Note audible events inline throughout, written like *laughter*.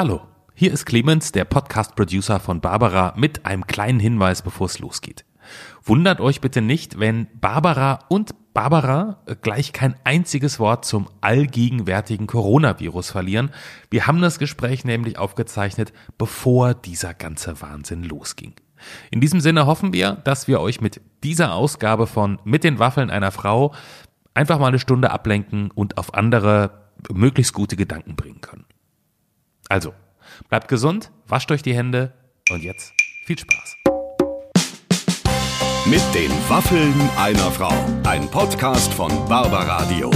Hallo, hier ist Clemens, der Podcast-Producer von Barbara, mit einem kleinen Hinweis, bevor es losgeht. Wundert euch bitte nicht, wenn Barbara und Barbara gleich kein einziges Wort zum allgegenwärtigen Coronavirus verlieren. Wir haben das Gespräch nämlich aufgezeichnet, bevor dieser ganze Wahnsinn losging. In diesem Sinne hoffen wir, dass wir euch mit dieser Ausgabe von Mit den Waffeln einer Frau einfach mal eine Stunde ablenken und auf andere möglichst gute Gedanken bringen können. Also, bleibt gesund, wascht euch die Hände und jetzt viel Spaß. Mit den Waffeln einer Frau. Ein Podcast von Barbaradio.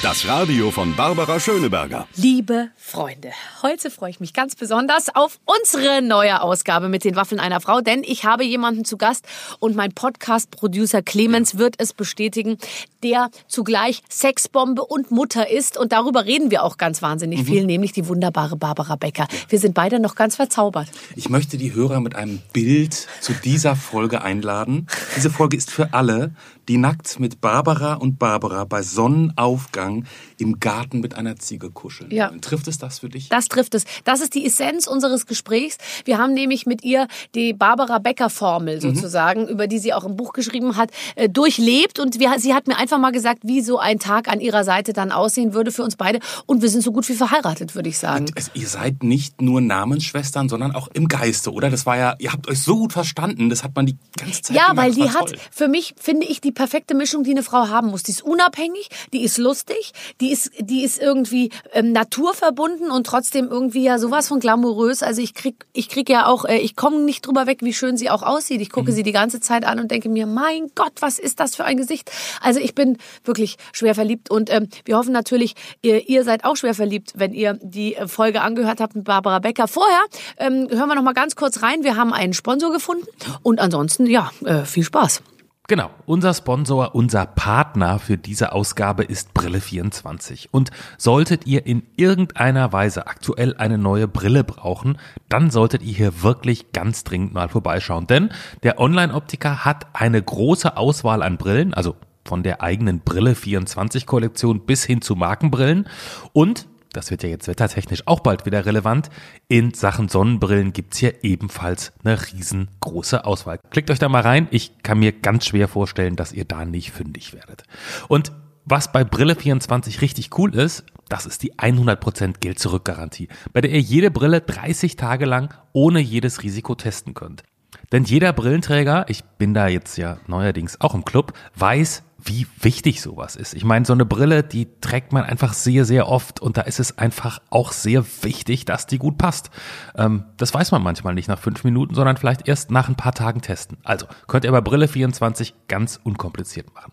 Das Radio von Barbara Schöneberger. Liebe Freunde, heute freue ich mich ganz besonders auf unsere neue Ausgabe mit den Waffeln einer Frau, denn ich habe jemanden zu Gast und mein Podcast-Producer Clemens wird es bestätigen, der zugleich Sexbombe und Mutter ist und darüber reden wir auch ganz wahnsinnig mhm. viel, nämlich die wunderbare Barbara Becker. Wir sind beide noch ganz verzaubert. Ich möchte die Hörer mit einem Bild zu dieser Folge einladen. Diese Folge ist für alle, die nackt mit Barbara und Barbara bei Sonnenaufgang im Garten mit einer Ziege kuscheln. Ja. Trifft es das für dich? Das trifft es. Das ist die Essenz unseres Gesprächs. Wir haben nämlich mit ihr die Barbara Becker Formel mhm. sozusagen, mhm. über die sie auch im Buch geschrieben hat, äh, durchlebt und wir, sie hat mir einfach mal gesagt, wie so ein Tag an ihrer Seite dann aussehen würde für uns beide und wir sind so gut wie verheiratet, würde ich sagen. Es, ihr seid nicht nur Namensschwestern, sondern auch im Geiste, oder? Das war ja, ihr habt euch so gut verstanden, das hat man die ganze Zeit Ja, weil die hat, für mich finde ich die perfekte Mischung, die eine Frau haben muss. Die ist unabhängig, die ist lustig, die ist, die ist irgendwie ähm, naturverbunden und trotzdem irgendwie ja sowas von glamourös. Also ich krieg, ich krieg ja auch, äh, ich komme nicht drüber weg, wie schön sie auch aussieht. Ich gucke mhm. sie die ganze Zeit an und denke mir, mein Gott, was ist das für ein Gesicht? Also ich bin wirklich schwer verliebt und ähm, wir hoffen natürlich, ihr, ihr seid auch schwer verliebt, wenn ihr die äh, Folge angehört habt mit Barbara Becker. Vorher ähm, hören wir noch mal ganz kurz rein. Wir haben einen Sponsor gefunden und ansonsten ja äh, viel Spaß. Genau, unser Sponsor, unser Partner für diese Ausgabe ist Brille24. Und solltet ihr in irgendeiner Weise aktuell eine neue Brille brauchen, dann solltet ihr hier wirklich ganz dringend mal vorbeischauen. Denn der Online-Optiker hat eine große Auswahl an Brillen, also von der eigenen Brille 24 Kollektion bis hin zu Markenbrillen und das wird ja jetzt wettertechnisch auch bald wieder relevant, in Sachen Sonnenbrillen gibt's hier ebenfalls eine riesengroße Auswahl. Klickt euch da mal rein, ich kann mir ganz schwer vorstellen, dass ihr da nicht fündig werdet. Und was bei Brille24 richtig cool ist, das ist die 100% Geld-Zurück-Garantie, bei der ihr jede Brille 30 Tage lang ohne jedes Risiko testen könnt. Denn jeder Brillenträger, ich bin da jetzt ja neuerdings auch im Club, weiß, wie wichtig sowas ist. Ich meine, so eine Brille, die trägt man einfach sehr, sehr oft und da ist es einfach auch sehr wichtig, dass die gut passt. Ähm, das weiß man manchmal nicht nach fünf Minuten, sondern vielleicht erst nach ein paar Tagen testen. Also könnt ihr bei Brille 24 ganz unkompliziert machen.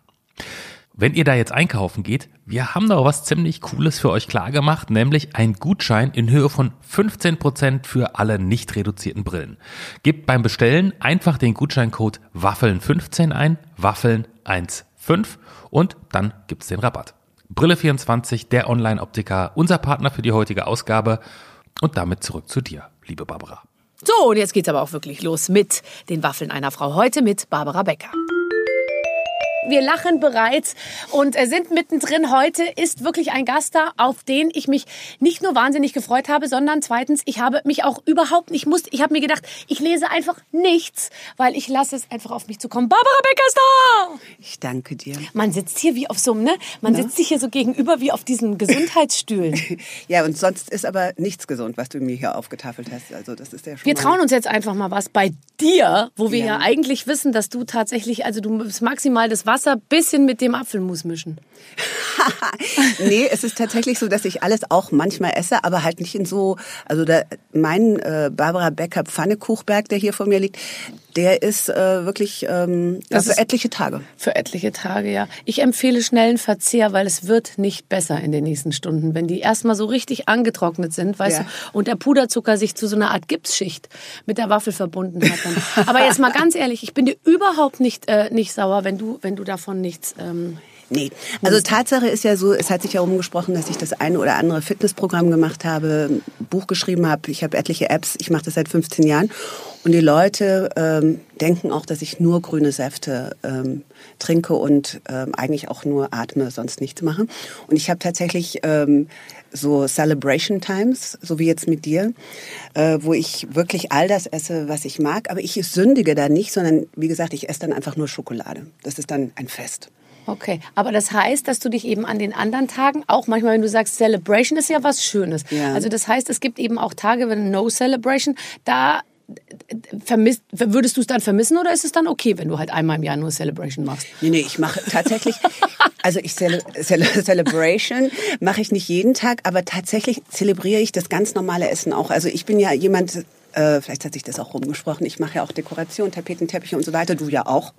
Wenn ihr da jetzt einkaufen geht, wir haben da was ziemlich Cooles für euch klar gemacht, nämlich ein Gutschein in Höhe von 15% für alle nicht reduzierten Brillen. Gebt beim Bestellen einfach den Gutscheincode Waffeln15 ein, Waffeln15 5 und dann gibt's den Rabatt. Brille24, der Online-Optiker, unser Partner für die heutige Ausgabe. Und damit zurück zu dir, liebe Barbara. So, und jetzt geht's aber auch wirklich los mit den Waffeln einer Frau. Heute mit Barbara Becker wir lachen bereits und äh, sind mittendrin. Heute ist wirklich ein Gast da, auf den ich mich nicht nur wahnsinnig gefreut habe, sondern zweitens, ich habe mich auch überhaupt nicht musste. Ich habe mir gedacht, ich lese einfach nichts, weil ich lasse es einfach auf mich zukommen. Barbara Becker ist da! Ich danke dir. Man sitzt hier wie auf so einem, ne? Man Na? sitzt sich hier so gegenüber wie auf diesen *laughs* Gesundheitsstühlen. *laughs* ja, und sonst ist aber nichts gesund, was du mir hier aufgetafelt hast. Also das ist ja schon Wir trauen uns jetzt einfach mal was bei dir, wo wir ja, ja eigentlich wissen, dass du tatsächlich, also du maximal das Wasser Wasser bisschen mit dem Apfelmus mischen. *laughs* nee, es ist tatsächlich so, dass ich alles auch manchmal esse, aber halt nicht in so, also da, mein äh, Barbara Becker Pfannekuchberg, der hier vor mir liegt, der ist äh, wirklich ähm, das für etliche Tage. Für etliche Tage, ja. Ich empfehle schnellen Verzehr, weil es wird nicht besser in den nächsten Stunden, wenn die erstmal so richtig angetrocknet sind, weißt ja. du, und der Puderzucker sich zu so einer Art Gipsschicht mit der Waffel verbunden hat. Dann. Aber jetzt mal *laughs* ganz ehrlich, ich bin dir überhaupt nicht äh, nicht sauer, wenn du wenn du davon nichts ähm, Nee, also Tatsache ist ja so, es hat sich ja rumgesprochen, dass ich das eine oder andere Fitnessprogramm gemacht habe, Buch geschrieben habe, ich habe etliche Apps, ich mache das seit 15 Jahren Und die Leute ähm, denken auch, dass ich nur grüne Säfte ähm, trinke und ähm, eigentlich auch nur atme, sonst nichts mache. Und ich habe tatsächlich ähm, so Celebration Times, so wie jetzt mit dir, äh, wo ich wirklich all das esse, was ich mag. Aber ich sündige da nicht, sondern wie gesagt, ich esse dann einfach nur Schokolade. Das ist dann ein Fest. Okay, aber das heißt, dass du dich eben an den anderen Tagen auch manchmal, wenn du sagst, Celebration ist ja was Schönes. Ja. Also das heißt, es gibt eben auch Tage, wenn No Celebration, da vermisst, würdest du es dann vermissen oder ist es dann okay, wenn du halt einmal im Jahr nur Celebration machst? Nee, nee, ich mache tatsächlich, also ich Cele Cele Celebration mache ich nicht jeden Tag, aber tatsächlich zelebriere ich das ganz normale Essen auch. Also ich bin ja jemand, äh, vielleicht hat sich das auch rumgesprochen, ich mache ja auch Dekoration, Tapeten, Teppiche und so weiter, du ja auch.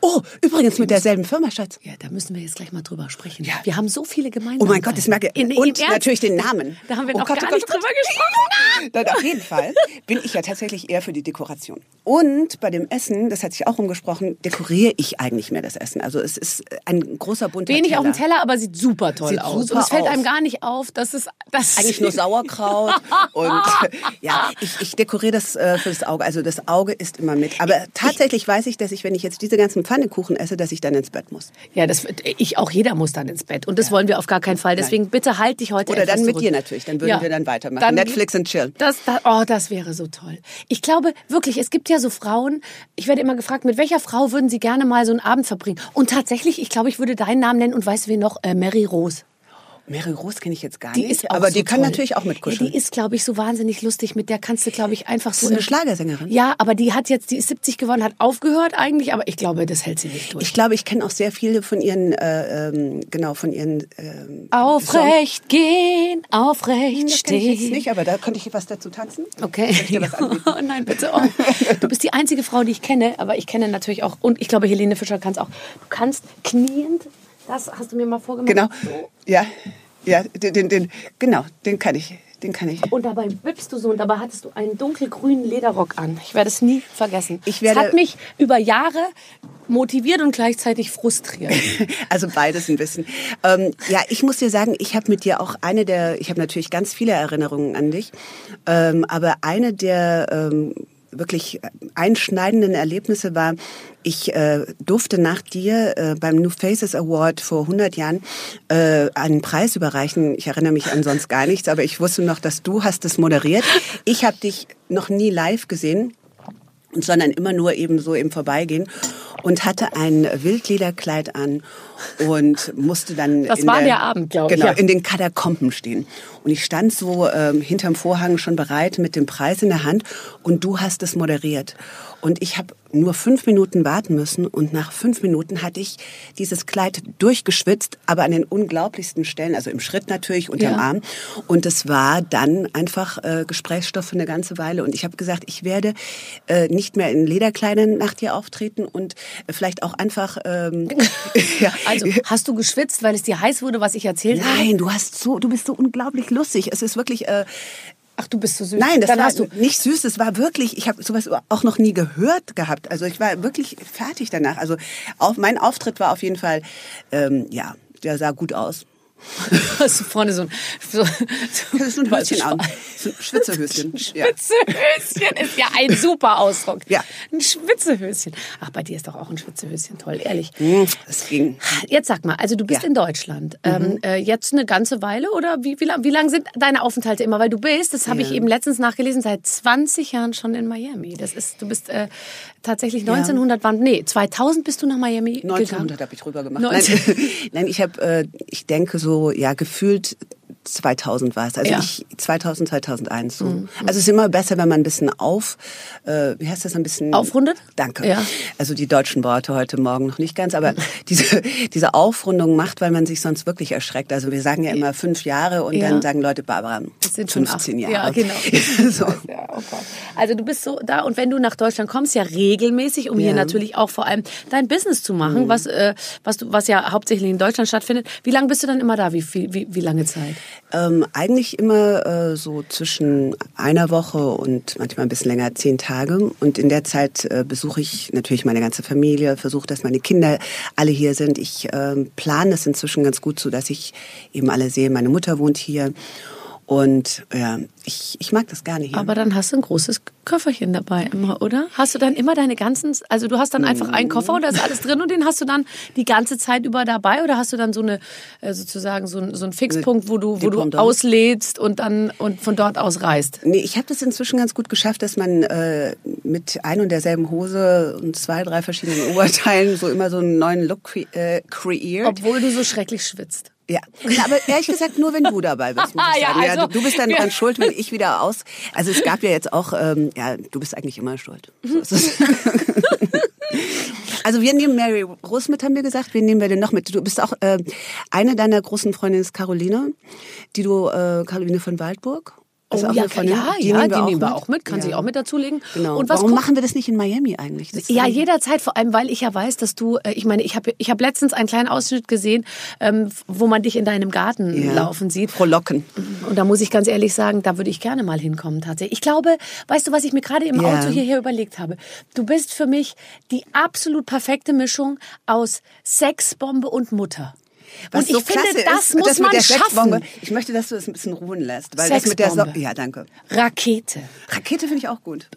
Oh, übrigens mit derselben Firma, Schatz. Ja, da müssen wir jetzt gleich mal drüber sprechen. Ja. Wir haben so viele gemeinsame. Oh mein Gott, das merke ich. In- Und natürlich den Namen. Da haben wir Oh noch Gott, gar oh Gott, nicht oh Gott. drüber gesprochen. *laughs* Dann auf jeden Fall bin ich ja tatsächlich eher für die Dekoration. Und bei dem Essen, das hat sich auch umgesprochen, dekoriere ich eigentlich mehr das Essen. Also es ist ein großer bunter Wenig Teller. auf dem Teller, aber sieht super toll Sieht aus. super und es fällt aus. einem gar nicht auf, dass es das Eigentlich nur Sauerkraut *laughs* und ja, ich, ich dekoriere das äh, für das Auge. Also das Auge ist immer mit. Aber tatsächlich weiß ich, dass ich, wenn ich jetzt diese ganzen Pfannekuchen esse, dass ich dann ins Bett muss. Ja, das ich auch jeder muss dann ins Bett und das wollen wir auf gar keinen Fall. Deswegen bitte halt dich heute Oder dann mit zurück. dir natürlich. Dann würden Ja. wir dann weitermachen. Dann- Netflix und chill. Das, das, oh, das wäre so toll. Ich glaube wirklich, es gibt ja so Frauen, ich werde immer gefragt, mit welcher Frau würden Sie gerne mal so einen Abend verbringen? Und tatsächlich, ich glaube, ich würde deinen Namen nennen und weißt du wen noch? Äh, Mary Rose. Mary Rose kenne ich jetzt gar Die nicht, ist aber so die kann toll. natürlich auch Ja, mitkuscheln. die ist, glaube ich, so wahnsinnig lustig. Mit der kannst du, glaube ich, einfach so. ist eine Schlagersängerin. Ja, aber die hat jetzt, die ist 70 geworden, hat aufgehört eigentlich, aber ich glaube, das hält sie nicht durch. Ich glaube, ich kenne auch sehr viele von ihren, äh, ähm, genau, von ihren ähm, aufrecht gehen, aufrecht Das kenne ich jetzt stehen. nicht, aber da könnte ich was dazu tanzen. Okay. Oh *laughs* nein, bitte. Oh. Du bist die einzige Frau, die ich kenne, aber ich kenne natürlich auch, und ich glaube, Helene Fischer kann es auch. Du kannst kniend, das hast du mir mal vorgemacht. Genau. Ja, ja, den, den, den, genau, den kann ich, den kann ich. Und dabei wippst du so und dabei hattest du einen dunkelgrünen Lederrock an. Ich werde es nie vergessen. Ich werde- es hat mich über Jahre motiviert und gleichzeitig frustriert. *laughs* Also beides ein bisschen. Ähm, ja, ich muss dir sagen, ich habe mit dir auch eine der, ich habe natürlich ganz viele Erinnerungen an dich, ähm, aber eine der ähm, wirklich einschneidenden Erlebnisse war, ich äh, durfte nach dir äh, beim New Faces Award vor 100 Jahren äh, einen Preis überreichen. Ich erinnere mich an sonst gar nichts, aber ich wusste noch, dass du hast es moderiert. Ich habe dich noch nie live gesehen sondern immer nur eben so im Vorbeigehen und hatte ein Wildlederkleid an und musste dann Das in war der, der Abend, glaub ich, genau, ja. in den Katakomben stehen und ich stand so ähm, hinterm Vorhang schon bereit mit dem Preis in der Hand und du hast es moderiert und ich habe nur fünf Minuten warten müssen und nach fünf Minuten hatte ich dieses Kleid durchgeschwitzt, aber an den unglaublichsten Stellen, also im Schritt natürlich, unterm Ja. Arm und es war dann einfach äh, Gesprächsstoff für eine ganze Weile und ich habe gesagt, ich werde äh, nicht mehr in Lederkleidern nach dir auftreten und vielleicht auch einfach ähm, *laughs* *laughs* ja, Also, hast du geschwitzt, weil es dir heiß wurde, was ich erzählt habe? Nein, du hast so, du bist so unglaublich lustig. Es ist wirklich. Äh, Ach, du bist so süß. nein, das Dann war hast du nicht süß. Es war wirklich. Ich habe sowas auch noch nie gehört gehabt. Also ich war wirklich fertig danach. Also auf, mein Auftritt war auf jeden Fall. Ähm, ja, der sah gut aus. *laughs* hast du vorne so ein, so, so, Das ist ein Höschen an. So ein Schwitzehöschen. *laughs* Ja. Schwitzehöschen ist ja ein super Ausdruck. Ja. Ein Schwitzehöschen. Ach, bei dir ist doch auch ein Schwitzehöschen toll, ehrlich. Das ging. Jetzt sag mal, also du bist Ja. in Deutschland. Ähm, äh, jetzt eine ganze Weile oder wie, wie, lang, wie lang sind deine Aufenthalte immer? Weil du bist, das habe ich eben letztens nachgelesen, seit 20 Jahren schon in Miami. Das ist, du bist äh, tatsächlich 1900, wann, nee, 2000 bist du nach Miami 1900 gegangen. habe ich rüber gemacht. 19. Nein, *laughs* nein, ich habe, äh, ich denke so, ja, gefühlt 2000 war es. Also Ja. ich 2000, 2001 so. Also es ist immer besser, wenn man ein bisschen auf, äh, wie heißt das, ein bisschen Aufrundet? Danke. Ja. Also die deutschen Worte heute Morgen noch nicht ganz, aber *laughs* diese diese Aufrundung macht, weil man sich sonst wirklich erschreckt. Also wir sagen ja immer fünf Jahre und Ja. dann sagen Leute, Barbara, Das sind schon 15 acht. Jahre. Ja, genau. *laughs* so. Ja, oh. Also du bist so da und wenn du nach Deutschland kommst, ja regelmäßig, um hier. Mhm. natürlich auch vor allem dein Business zu machen, was, äh, was, du, was ja hauptsächlich in Deutschland stattfindet. Wie lange bist du dann immer da? Wie, viel, wie, wie lange Zeit? Ähm, eigentlich immer äh, so zwischen einer Woche und manchmal ein bisschen länger, zehn Tage. Und in der Zeit äh, besuche ich natürlich meine ganze Familie, versuche, dass meine Kinder alle hier sind. Ich ähm, plane es inzwischen ganz gut so, dass ich eben alle sehe. Meine Mutter wohnt hier. Und ja, ich, ich mag das gerne hier. Aber dann hast du ein großes Köfferchen dabei immer, oder? Hast du dann immer deine ganzen, also du hast dann einfach einen Koffer und da ist alles drin und den hast du dann die ganze Zeit über dabei oder hast du dann so eine, äh, sozusagen so, ein- so einen Fixpunkt, wo du, wo du auslädst und dann und von dort aus reist? Nee, ich habe das inzwischen ganz gut geschafft, dass man äh, mit ein und derselben Hose und zwei, drei verschiedenen Oberteilen so immer so einen neuen Look äh, kreiert. Obwohl du so schrecklich schwitzt. Ja, Na, aber ehrlich gesagt nur, wenn du dabei bist. Muss *laughs* ich Ja, sagen. also- du, du bist dann dran schuld, wenn ich wieder aus. Also es gab ja jetzt auch, ähm, ja, du bist eigentlich immer schuld. So ist es. *laughs* Also wir nehmen Mary Rose mit, haben wir gesagt. Wen nehmen wir denn noch mit? Du bist auch äh, eine deiner großen Freundinnen ist Caroline, die du äh, Caroline von Waldburg. Ist Oh ja, Freundin. ja, die ja, nehmen wir, die auch, nehmen wir mit. auch mit, kann sich auch mit dazulegen. Genau. Und was Warum machen wir das nicht in Miami eigentlich? Das Ja, jederzeit, vor allem, weil ich ja weiß, dass du, äh, ich meine, ich habe ich hab letztens einen kleinen Ausschnitt gesehen, ähm, wo man dich in deinem Garten Ja. laufen sieht. Frohlocken. Und da muss ich ganz ehrlich sagen, da würde ich gerne mal hinkommen tatsächlich. Ich glaube, weißt du, was ich mir gerade im Ja. Auto hierher überlegt habe? Du bist für mich die absolut perfekte Mischung aus Sexbombe und Mutter. Was und ich so finde, das ist, muss das mit man der schaffen. Ich möchte, dass du es ein bisschen ruhen lässt. Weil das mit der so ja, danke. Rakete. Rakete finde ich auch gut.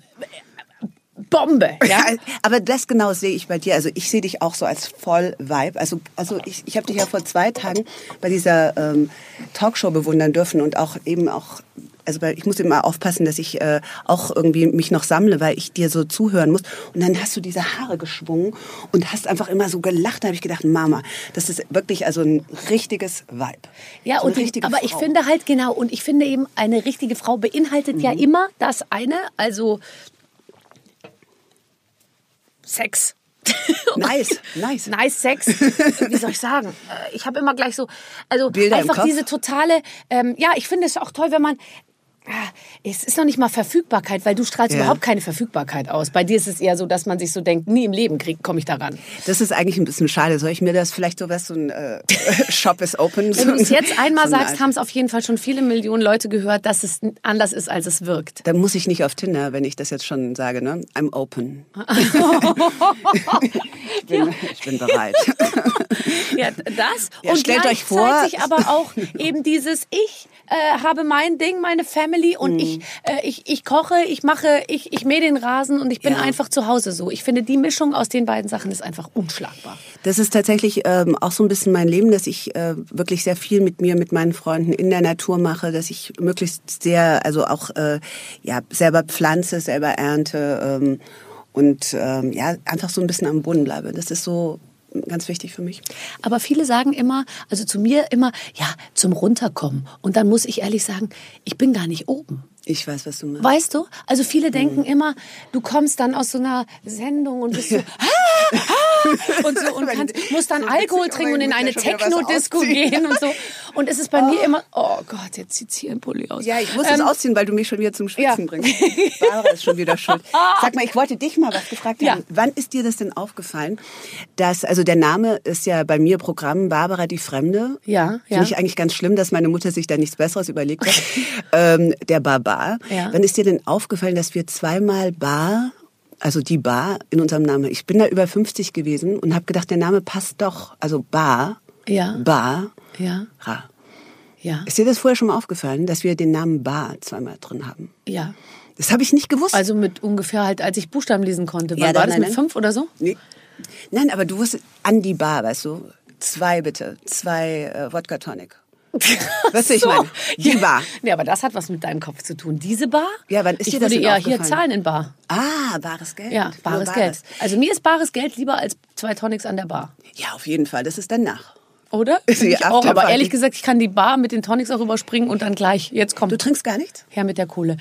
Bombe. *laughs* Ja? Aber das genau sehe ich bei dir. Also ich sehe dich auch so als voll Vibe. Also, also ich, ich habe dich ja vor zwei Tagen bei dieser ähm, Talkshow bewundern dürfen und auch eben auch, also ich muss immer aufpassen, dass ich äh, auch irgendwie mich noch sammle, weil ich dir so zuhören muss. Und dann hast du diese Haare geschwungen und hast einfach immer so gelacht. Da habe ich gedacht, Mama, das ist wirklich also ein richtiges Vibe. Ja, so und die, aber ich Frau. finde halt genau, und ich finde eben, eine richtige Frau beinhaltet ja Mhm. immer das eine, also Sex. *laughs* Nice, nice. Nice Sex. Wie soll ich sagen? Äh, Ich habe immer gleich so, also Bilder einfach diese totale, ähm, ja, ich finde es auch toll, wenn man, es ist noch nicht mal Verfügbarkeit, weil du strahlst Ja. überhaupt keine Verfügbarkeit aus. Bei dir ist es eher so, dass man sich so denkt, nie im Leben komme ich daran. Das ist eigentlich ein bisschen schade. Soll ich mir das vielleicht so was, so ein äh, *laughs* Shop is open? Wenn du es jetzt einmal so sagst, haben es auf jeden Fall schon viele Millionen Leute gehört, dass es anders ist, als es wirkt. Dann muss ich nicht auf Tinder, wenn ich das jetzt schon sage, ne? I'm open. *laughs* ich, bin, ich bin bereit. *laughs* Ja, das. Ja, und stellt euch vor- aber auch eben dieses Ich äh, habe mein Ding, meine Family und Mhm. ich, äh, ich, ich koche, ich mache, ich, ich mähe den Rasen und ich bin Ja. einfach zu Hause so. Ich finde, die Mischung aus den beiden Sachen ist einfach unschlagbar. Das ist tatsächlich ähm, auch so ein bisschen mein Leben, dass ich äh, wirklich sehr viel mit mir, mit meinen Freunden in der Natur mache, dass ich möglichst sehr, also auch äh, ja selber pflanze, selber ernte ähm, und ähm, ja einfach so ein bisschen am Boden bleibe. Das ist so ganz wichtig für mich. Aber viele sagen immer, also zu mir immer, ja, zum Runterkommen. Und dann muss ich ehrlich sagen, ich bin gar nicht oben. Ich weiß, was du meinst. Weißt du? Also viele Mhm. denken immer, du kommst dann aus so einer Sendung und bist so, *laughs* ah, ah, *laughs* und so *laughs* und kannst, musst dann Alkohol witzig, trinken und in eine ja Techno-Disco gehen und so. *laughs* Und es ist bei mir immer, oh Gott, jetzt zieht's hier ein Pulli aus. Ja, ich muss Ähm, es ausziehen, weil du mich schon wieder zum Schwitzen ja. bringst. Barbara ist schon wieder schuld. Sag mal, ich wollte dich mal was gefragt Ja. haben. Wann ist dir das denn aufgefallen, dass, also der Name ist ja bei mir Programm Barbara die Fremde. Ja, ja. Finde ich eigentlich ganz schlimm, dass meine Mutter sich da nichts Besseres überlegt hat. ähm, der Barbar. Ja. Wann ist dir denn aufgefallen, dass wir zweimal Bar, also die Bar in unserem Namen, ich bin da über 50 gewesen und habe gedacht, der Name passt doch. Also Bar, Ja. Bar, Ja, Ra. ja, Ist dir das vorher schon mal aufgefallen, dass wir den Namen Bar zweimal drin haben? ja. Das habe ich nicht gewusst. Also mit ungefähr halt, als ich Buchstaben lesen konnte. Ja, war dann- das nein, mit nein. fünf oder so? nee. Nein, aber du wusstest, an die Bar, weißt du? Zwei bitte, zwei äh, Wodka Tonic. Weißt du, ich So. meine, die ja. Bar. Nee, aber das hat was mit deinem Kopf zu tun. Diese Bar? Ja, wann ist ich dir das würde eher hier zahlen in Bar. Ah, bares Geld. Ja, Nur bares Geld. Also mir ist bares Geld lieber als zwei Tonics an der Bar. Ja, auf jeden Fall. Das ist danach. Oder? *laughs* Ja, ich auch. Aber ehrlich gesagt, ich kann die Bar mit den Tonics auch überspringen und dann gleich, jetzt kommt Du trinkst gar nichts? her mit der Kohle.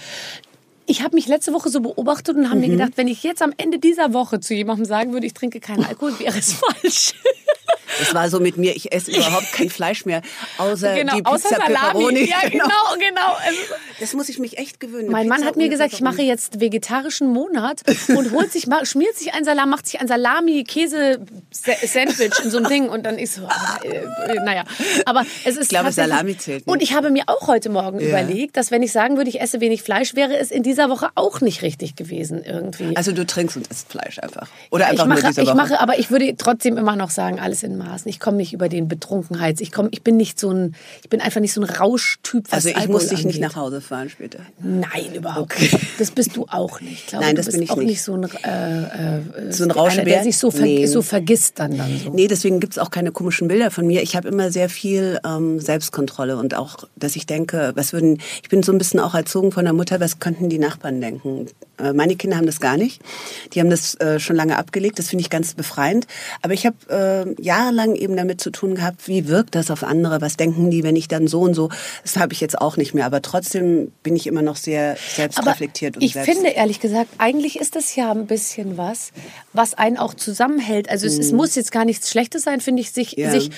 Ich habe mich letzte Woche so beobachtet und habe Mhm. mir gedacht, wenn ich jetzt am Ende dieser Woche zu jemandem sagen würde, ich trinke keinen Alkohol, wäre es *laughs* falsch. Das war so mit mir, ich esse überhaupt kein Fleisch mehr, außer genau, die außer Pizza Salami. Pepperoni. Ja, *laughs* genau, genau. Also, Das muss ich mich echt gewöhnen. Mein Eine Mann Pizza hat mir gesagt, ich mache jetzt vegetarischen Monat und holt sich, schmiert sich ein Salat, macht sich ein Salami-Käse-Sandwich in so ein Ding und dann ich so, ah, äh, äh, naja. Aber es ist Ich glaube, Salami zählt nicht. Und ich habe mir auch heute Morgen Ja. überlegt, dass wenn ich sagen würde, ich esse wenig Fleisch, wäre es in dieser Woche auch nicht richtig gewesen irgendwie. Also du trinkst und isst Fleisch einfach. Oder ich einfach mache, nur diese ich Woche. mache, aber ich würde trotzdem immer noch sagen, alles in Maßen. Ich komme nicht über den Betrunkenheits. Ich komme, ich bin nicht so ein, ich bin einfach nicht so ein Rauschtyp. Was Also ich Alkohol muss dich nicht angeht. nach Hause fahren später. Nein, überhaupt nicht. Das bist du auch nicht. Ich glaube, Nein, das bin ich auch nicht. nicht so ein, äh, äh, So ein einer, Rauschebär? der sich so, ver Nee. so vergisst dann dann so. Nee, deswegen gibt's auch keine komischen Bilder von mir. Ich habe immer sehr viel ähm, Selbstkontrolle und auch, dass ich denke, was würden, ich bin so ein bisschen auch erzogen von der Mutter, was könnten die Nachbarn denken? Äh, meine Kinder haben das gar nicht. Die haben das äh, schon lange abgelegt. Das finde ich ganz befreiend. Aber ich habe äh, jahrelang eben damit zu tun gehabt, wie wirkt das auf andere? Was denken die, wenn ich dann so und so? Das habe ich jetzt auch nicht mehr. Aber trotzdem bin ich immer noch sehr selbstreflektiert Aber und ich selbst finde ehrlich gesagt, eigentlich ist das ja ein bisschen was, was einen auch zusammenhält. Also es, es muss jetzt gar nichts Schlechtes sein, finde ich, sich, Mhm. Ja. sich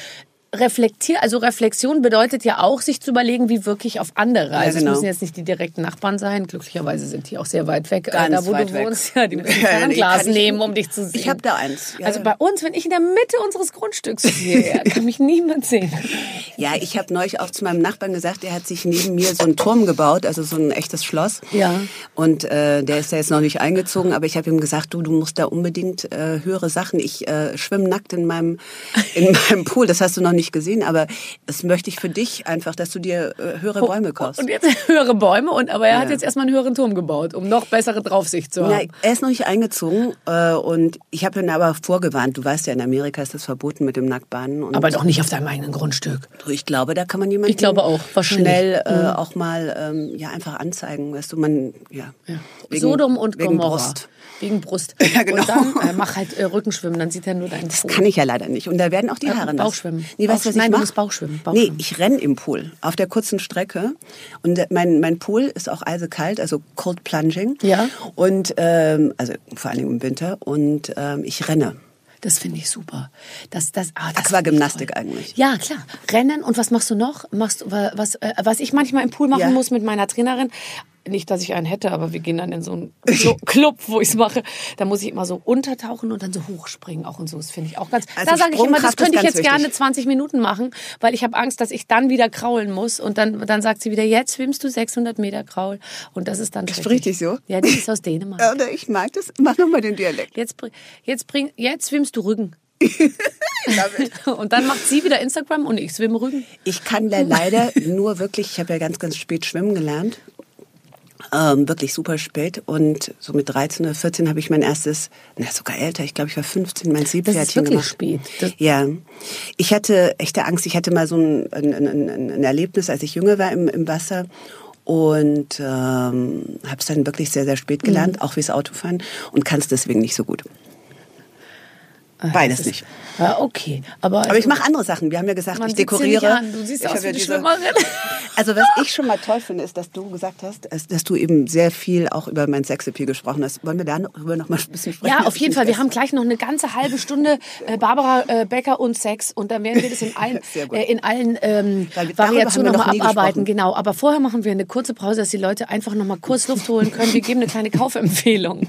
reflektieren. Also Reflexion bedeutet ja auch, sich zu überlegen, wie wirke ich auf andere. Also genau. es müssen jetzt nicht die direkten Nachbarn sein. Glücklicherweise sind die auch sehr weit weg. Ganz äh, da, wo weit du weg. wohnst, ja, die *laughs* müssen ein Ja, Fernglas ich- nehmen, um dich zu sehen. Ich habe da eins. Ja, also ja. bei uns, wenn ich in der Mitte unseres Grundstücks stehe, *laughs* kann mich niemand sehen. Ja, ich habe neulich auch zu meinem Nachbarn gesagt, der hat sich neben mir so einen Turm gebaut, also so ein echtes Schloss. Ja. Und äh, der ist da jetzt noch nicht eingezogen, aber ich habe ihm gesagt, du, du musst da unbedingt äh, höhere Sachen. Ich äh, schwimme nackt in meinem in *laughs* meinem Pool. Das hast du noch nicht gesehen, aber das möchte ich für dich einfach, dass du dir äh, höhere Bäume kaufst. Und jetzt *laughs* höhere Bäume, und, aber er hat Ja. jetzt erstmal einen höheren Turm gebaut, um noch bessere Draufsicht zu haben. Na, er ist noch nicht eingezogen äh, und ich habe ihn aber vorgewarnt. Du weißt ja, in Amerika ist das verboten mit dem Nacktbaden. Und aber doch nicht auf deinem eigenen Grundstück. Ich glaube, da kann man jemanden Ich glaube auch. Mhm. schnell äh, auch mal ähm, ja einfach anzeigen, weißt du, man ja, wegen- Sodom und Gomorra. Brust. Wegen Brust. *laughs* Ja, genau. Und dann äh, mach halt äh, Rückenschwimmen, dann sieht er nur deinen Das Po. kann ich ja leider nicht und da werden auch die Ja, Haare nass. Bauchschwimmen. Nee, weißt was nein, ich du mach? musst Bauchschwimmen, Nee, Bauchschwimmen. ich renn im Pool auf der kurzen Strecke und mein mein Pool ist auch eisekalt, also Cold Plunging. Ja. Und ähm, also vor allem im Winter und ähm, ich renne. Das finde ich super. Das, das, ah, das Aquagymnastik eigentlich. Ja, klar. Rennen und was machst du noch? Machst was, äh, was ich manchmal im Pool machen Ja. muss mit meiner Trainerin. Nicht, dass ich einen hätte, aber wir gehen dann in so einen *laughs* Clu- Club, wo ich es mache. Da muss ich immer so untertauchen und dann so hochspringen auch und so. Das finde ich auch ganz. Also da sage ich immer, das könnte ich jetzt gerne wichtig. 20 Minuten machen, weil ich habe Angst, dass ich dann wieder kraulen muss. Und dann, dann sagt sie wieder, jetzt schwimmst du 600 Meter Kraul. Und das ist dann Ist schrecklich. richtig so? Ja, die ist aus Dänemark. *laughs* Oder ich mag das. Mach noch mal den Dialekt. Jetzt, jetzt, bring, jetzt schwimmst du Rügen. *laughs* und dann macht sie wieder Instagram und ich schwimme Rügen. Ich kann le- leider nur wirklich, ich habe ja ganz, ganz spät schwimmen gelernt. Ähm, wirklich super spät. Und so mit 13 oder 14 habe ich mein erstes, na sogar älter, ich glaube, ich war 15, mein Seepferdchen wirklich gemacht. spät. Das- ja. Ich hatte echte Angst. Ich hatte mal so ein, ein, ein, ein Erlebnis, als ich jünger war im, im Wasser. Und ähm, habe es dann wirklich sehr, sehr spät gelernt, Mhm. auch wie es Autofahren. Und kann es deswegen nicht so gut. Beides Das ist- nicht. Ja, okay. Aber, Aber ich mache andere Sachen. Wir haben ja gesagt, ich dekoriere. an. Du siehst Ich aus wie eine diese- Schwimmerin. *laughs* Also was ich schon mal toll finde, ist, dass du gesagt hast, dass du eben sehr viel auch über mein Sexappeal gesprochen hast. Wollen wir darüber noch mal ein bisschen sprechen? Ja, auf jeden Fall. Wir haben gleich noch eine ganze halbe Stunde äh, Barbara äh, Becker und Sex und dann werden wir das in allen, *laughs* äh, in allen ähm, Variationen noch nochmal nie abarbeiten. gesprochen. Genau. Aber vorher machen wir eine kurze Pause, dass die Leute einfach nochmal kurz Luft holen können. Wir geben eine kleine Kaufempfehlung.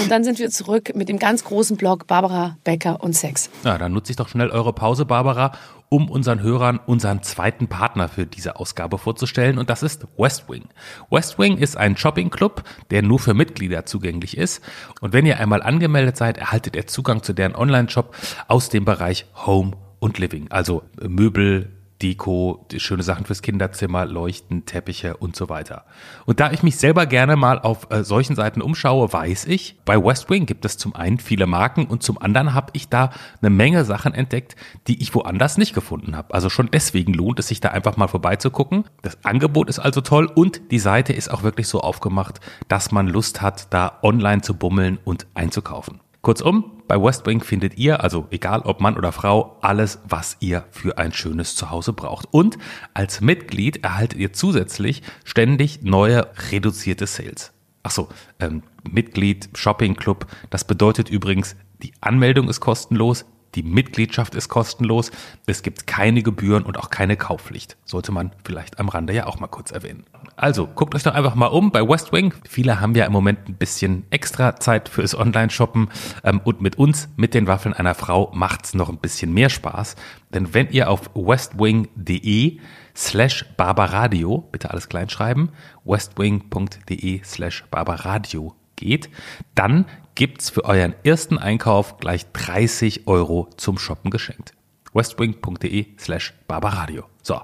Und dann sind wir zurück mit dem ganz großen Blog Barbara Becker und Sex. Ja, dann nutze ich doch schnell eure Pause, Barbara, um unseren Hörern unseren zweiten Partner für diese Ausgabe vorzustellen und das ist Westwing. Westwing ist ein Shopping-Club, der nur für Mitglieder zugänglich ist und wenn ihr einmal angemeldet seid, erhaltet ihr Zugang zu deren Online-Shop aus dem Bereich Home und Living, also Möbel, Deko, schöne Sachen fürs Kinderzimmer, Leuchten, Teppiche und so weiter. Und da ich mich selber gerne mal auf äh, solchen Seiten umschaue, weiß ich, bei Westwing gibt es zum einen viele Marken und zum anderen habe ich da eine Menge Sachen entdeckt, die ich woanders nicht gefunden habe. Also schon deswegen lohnt es sich da einfach mal vorbeizugucken. Das Angebot ist also toll und die Seite ist auch wirklich so aufgemacht, dass man Lust hat, da online zu bummeln und einzukaufen. Kurzum, bei Westwing findet ihr, also egal ob Mann oder Frau, alles, was ihr für ein schönes Zuhause braucht. Und als Mitglied erhaltet ihr zusätzlich ständig neue reduzierte Sales. Ach so, ähm, Mitglied, Shopping Club, das bedeutet übrigens, die Anmeldung ist kostenlos, die Mitgliedschaft ist kostenlos, es gibt keine Gebühren und auch keine Kaufpflicht. Sollte man vielleicht am Rande ja auch mal kurz erwähnen. Also guckt euch doch einfach mal um bei Westwing. Viele haben ja im Moment ein bisschen extra Zeit fürs Online-Shoppen ähm, und mit uns, mit den Waffeln einer Frau, macht's noch ein bisschen mehr Spaß. Denn wenn ihr auf westwing.de slash barbaradio, bitte alles kleinschreiben, westwing.de slash barbaradio geht, dann gibt's für euren ersten Einkauf gleich 30 Euro zum Shoppen geschenkt. westwing.de slash barbaradio. So,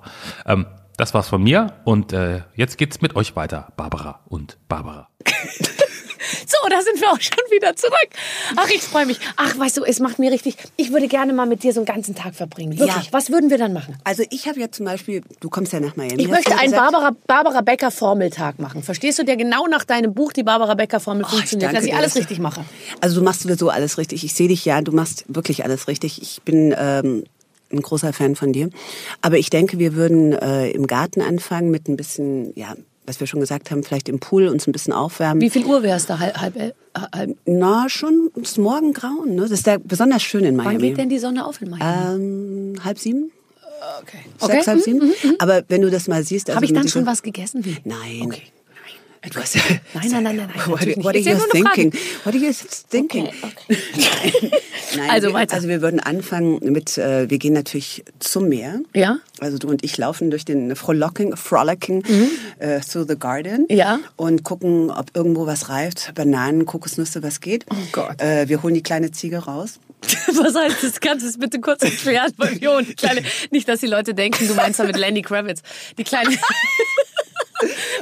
ähm, das war's von mir und äh, jetzt geht's mit euch weiter, Barbara und Barbara. *laughs* So, da sind wir auch schon wieder zurück. Ach, ich freue mich. Ach, weißt du, es macht mir richtig. Ich würde gerne mal mit dir so einen ganzen Tag verbringen. Wirklich. Ja. Was würden wir dann machen? Also ich habe ja zum Beispiel, du kommst ja nach Miami. Ich möchte einen gesagt? Barbara, Barbara Becker Formeltag machen. Verstehst du, der genau nach deinem Buch die Barbara Becker Formel Oh, ich funktioniert, danke dass ich alles richtig mache. Also du machst sowieso alles richtig. Ich sehe dich ja, du machst wirklich alles richtig. Ich bin ähm, ein großer Fan von dir. Aber ich denke, wir würden äh, im Garten anfangen mit ein bisschen, ja, was wir schon gesagt haben, vielleicht im Pool uns ein bisschen aufwärmen. Wie viel Uhr wäre es da? Halb, halb, halb, Na, schon ist morgengrauen. Ne? Das ist ja besonders schön in Miami. wann geht denn die Sonne auf in Miami? ähm, halb sieben? okay. Sechs, okay. halb sieben? Aber wenn du das mal siehst... Also Habe ich dann schon was gegessen? Nein. Okay. Ja, Nein, nein, nein, nein, nein, What, what are you thinking? What are you thinking? Nein. *laughs* Nein, Also wir, weiter. Also wir würden anfangen mit, äh, wir gehen natürlich zum Meer. Ja. Also du und ich laufen durch den Frolicking, Frolicking äh, through the garden. Mhm. Ja. Und gucken, ob irgendwo was reift. Bananen, Kokosnüsse, was geht. Oh Gott. Äh, wir holen die kleine Ziege raus. *laughs* Was heißt das? Kannst du es bitte kurz erklären? Weil wir kleine, *laughs* nicht, dass die Leute denken, du meinst damit Lenny Kravitz. Die kleine.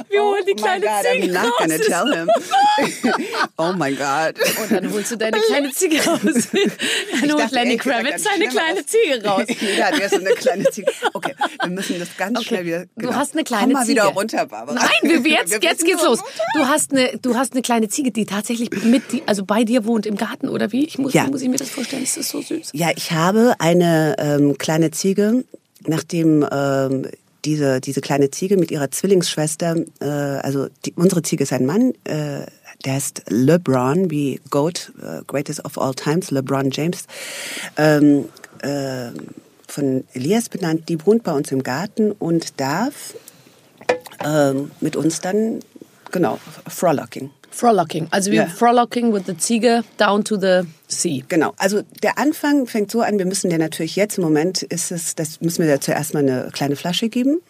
Wir holen die oh kleine God, I'm Ziege not raus. gonna tell him. *laughs* oh my God. Und dann holst du deine kleine *laughs* Ziege raus. Dann holt Lenny Kravitz seine kleine. Ziege raus. *laughs* ja, der ist so eine kleine Ziege. Okay, wir müssen das ganz Okay. schnell wieder. Du hast eine kleine Komm mal Ziege. wieder runter, Barbara. Nein, wir, jetzt, Wir jetzt geht's los. Du hast eine, du hast eine kleine Ziege, die tatsächlich mit, die, also bei dir wohnt im Garten oder wie? Ich muss, Ja. muss ich mir das vorstellen? Das ist so süß. Ja, ich habe eine ähm, kleine Ziege, nachdem ähm, diese, diese kleine Ziege mit ihrer Zwillingsschwester, äh, also die, unsere Ziege ist ein Mann, äh, der heißt LeBron, wie GOAT, äh, Greatest of All Times, LeBron James, ähm, äh, von Elias benannt, die wohnt bei uns im Garten und darf ähm, mit uns dann, genau, frolicking. Frolicking. Also wie Ja. Frolicking with the Ziege down to the sea. Genau, also der Anfang fängt so an, wir müssen dir natürlich jetzt im Moment ist es, das müssen wir dir zuerst mal eine kleine Flasche geben.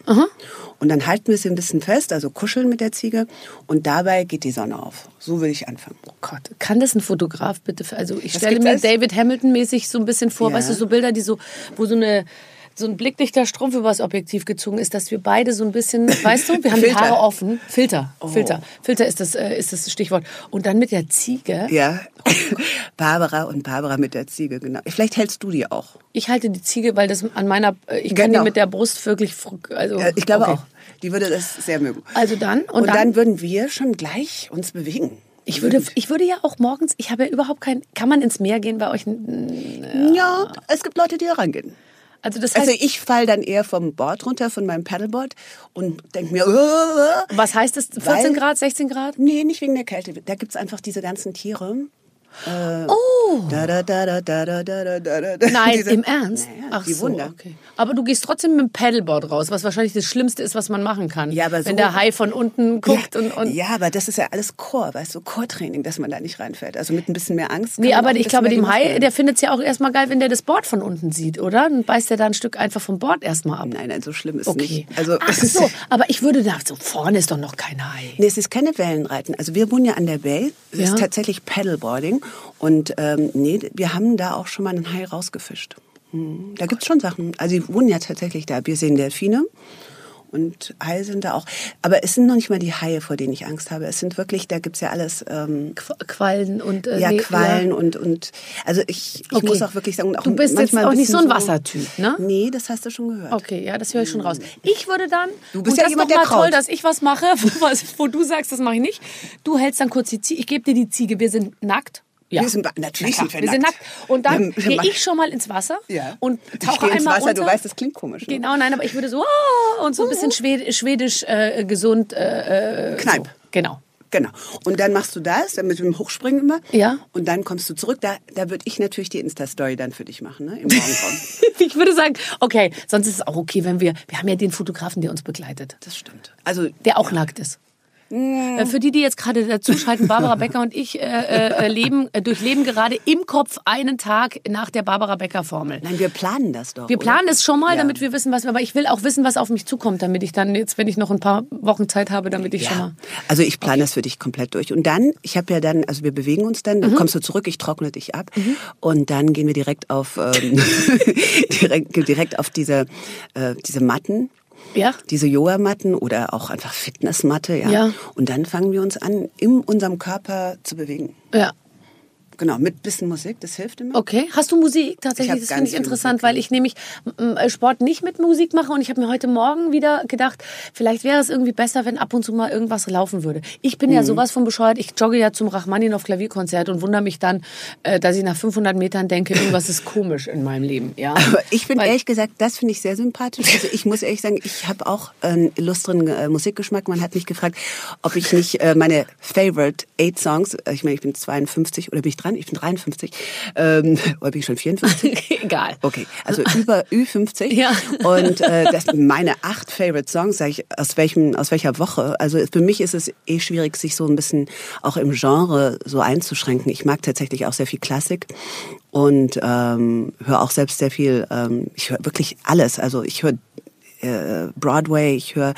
Und dann halten wir sie ein bisschen fest, also kuscheln mit der Ziege und dabei geht die Sonne auf. So will ich anfangen. Oh Gott, kann das ein Fotograf bitte? Also ich Was stelle mir? David Hamilton mäßig so ein bisschen vor, Ja. weißt du, so Bilder, die so, wo so eine so ein blickdichter Strumpf übers Objektiv gezogen ist, dass wir beide so ein bisschen, weißt du, wir haben die. Haare offen. Filter, Filter, Filter ist das, äh, ist das Stichwort. Und dann mit der Ziege. Ja, *laughs* Barbara und Barbara mit der Ziege, genau. Vielleicht hältst du die auch. Ich halte die Ziege, weil das an meiner, äh, ich kann Genau. die mit der Brust wirklich, also Ja, ich glaube okay. auch. Die würde das sehr mögen. Also dann und, Und, dann, dann, würden wir schon gleich uns bewegen. ich würde, ich würde ja auch morgens, ich habe ja überhaupt kein, kann man ins Meer gehen bei euch? Ja, es gibt Leute, die da rangehen. Also das heißt, Also ich fall dann eher vom Board runter, von meinem Paddleboard und denk mir, äh, was heißt das? 14 weil- Grad, 16 Grad? Nee, nicht wegen der Kälte. Da gibt's einfach diese ganzen Tiere. Äh, oh! Da, da, da, da, da, da, da, da, Nein, diese, im Ernst? Ja, Ach die so, Wunder. Okay. Aber du gehst trotzdem mit dem Paddleboard raus, was wahrscheinlich das Schlimmste ist, was man machen kann. Ja, aber so, Wenn der Hai von unten guckt ja, und, und... Ja, aber das ist ja alles Chor, weißt du, Chortraining, dass man da nicht reinfällt. Also mit ein bisschen mehr Angst. Nee, aber ich glaube, dem Hai, der findet es ja auch erstmal geil, wenn der das Board von unten sieht, oder? Dann beißt er da ein Stück einfach vom Board erstmal ab. Nein, nein, so schlimm ist okay. nicht. Also, Ach so, aber ich würde da so vorne ist doch noch kein Hai. Nee, es ist keine Wellenreiten. Also wir wohnen ja an der Bay. Es ja. ist tatsächlich Paddleboarding. Und ähm, nee, wir haben da auch schon mal einen Hai rausgefischt. Hm, Da gibt's schon Sachen. Also die wohnen ja tatsächlich da. Wir sehen Delfine und Haie sind da auch. Aber es sind noch nicht mal die Haie, vor denen ich Angst habe. Es sind wirklich, da gibt's ja alles... Ähm, Qu- Quallen und äh, ja, nee, Quallen ja. und, und also ich, ich Okay. muss auch wirklich sagen, auch Du bist jetzt auch nicht so ein Wassertyp, ne? Nee, das hast du schon gehört. Okay, ja, das höre ich schon raus. Ich würde dann, Du bist ja jemand, der toll, dass ich was mache, *laughs* wo, was, wo du sagst, das mache ich nicht. Du hältst dann kurz die Ziege, ich gebe dir die Ziege, wir sind nackt. Ja. Wir sind- natürlich Na klar, sind wir wir sind nackt. nackt. Und dann gehe ich schon mal ins Wasser Ja. und Ich tauche stehe ins einmal Wasser, unter. du weißt, das klingt komisch. Genau, nein, aber ich würde so ah, und so ein bisschen schwedisch, schwedisch äh, gesund. Äh, äh, Kneip. So. Genau. Genau. Und dann machst du das, dann mit dem Hochspringen immer. Ja. Und dann kommst du zurück. Da, da würde ich natürlich die Insta-Story dann für dich machen, ne? Im *laughs* Morgenraum. Ich würde sagen, okay, sonst ist es auch okay, wenn wir, wir haben ja den Fotografen, der uns begleitet, das stimmt. Also, der auch nackt ist. Äh, für die, die jetzt gerade dazuschalten, Barbara Becker und ich äh, äh, leben, äh, durchleben gerade im Kopf einen Tag nach der Barbara Becker Formel. Nein, wir planen das doch. Wir oder? planen es schon mal, Ja. damit wir wissen, was wir, aber ich will auch wissen, was auf mich zukommt, damit ich dann jetzt, wenn ich noch ein paar Wochen Zeit habe, damit ich schon Ja, mal. also ich plane das für dich komplett durch. Und dann, ich habe ja dann, also wir bewegen uns dann, Mhm. dann kommst du zurück, ich trockne dich ab und dann gehen wir direkt auf ähm, *laughs* direkt, direkt auf diese äh, diese Matten. Ja? Diese Yoga-Matten oder auch einfach Fitnessmatte, ja. Ja. Und dann fangen wir uns an, in unserem Körper zu bewegen. Ja. Genau, mit bisschen Musik, das hilft immer. Okay, hast du Musik tatsächlich? Das finde ich interessant, Musik, weil ich nämlich m, m, Sport nicht mit Musik mache und ich habe mir heute Morgen wieder gedacht, vielleicht wäre es irgendwie besser, wenn ab und zu mal irgendwas laufen würde. Ich bin Mhm. ja sowas von bescheuert. Ich jogge ja zum Rachmaninov Klavierkonzert und wundere mich dann, äh, dass ich nach 500 Metern denke, irgendwas ist komisch in meinem Leben. Ja. *laughs* Aber ich finde Weil- ehrlich gesagt, das finde ich sehr sympathisch. Also ich muss ehrlich sagen, ich habe auch einen illustren äh, Musikgeschmack. Man hat mich gefragt, ob ich nicht äh, meine Favorite Eight Songs, äh, ich meine, ich bin 52 oder bin ich dran? Ich bin 53. Ähm, oder bin ich schon 54? *laughs* Egal. Okay, also über Ü50. Ja. Und äh, das meine acht Favorite Songs, sage ich, aus welchem, aus welcher Woche. Also für mich ist es eh schwierig, sich so ein bisschen auch im Genre so einzuschränken. Ich mag tatsächlich auch sehr viel Klassik und ähm, höre auch selbst sehr viel. Ähm, ich höre wirklich alles. Also ich höre äh, Broadway, ich höre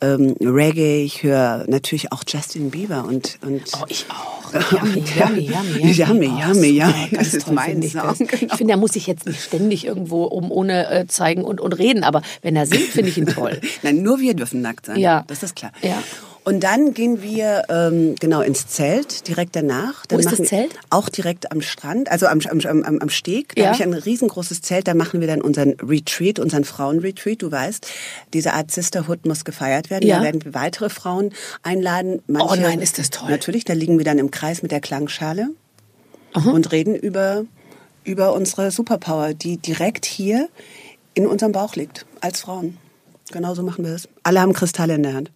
ähm, Reggae, ich höre natürlich auch Justin Bieber und und Oh, ich auch. Yummy, yummy, yummy. Yummy, yummy, yummy. ganz Das ist mein ich Song, das. genau. Ich finde, der muss sich jetzt nicht ständig irgendwo oben ohne äh, zeigen und, und reden, aber wenn er singt, finde ich ihn toll. *laughs* Nein, nur wir dürfen nackt sein. Ja. Das ist klar. Ja. Und dann gehen wir ähm, genau ins Zelt direkt danach. Dann Wo ist das Zelt? Auch direkt am Strand, also am, am, am, am Steg. Da Ja. habe ich ein riesengroßes Zelt. Da machen wir dann unseren Retreat, unseren Frauenretreat. Du weißt, diese Art Sisterhood muss gefeiert werden. Ja. Da werden wir weitere Frauen einladen. Oh nein, ist das toll. Natürlich, da liegen wir dann im Kreis mit der Klangschale und reden über, über unsere Superpower, die direkt hier in unserem Bauch liegt, als Frauen. Genauso machen wir es. Alle haben Kristalle in der Hand.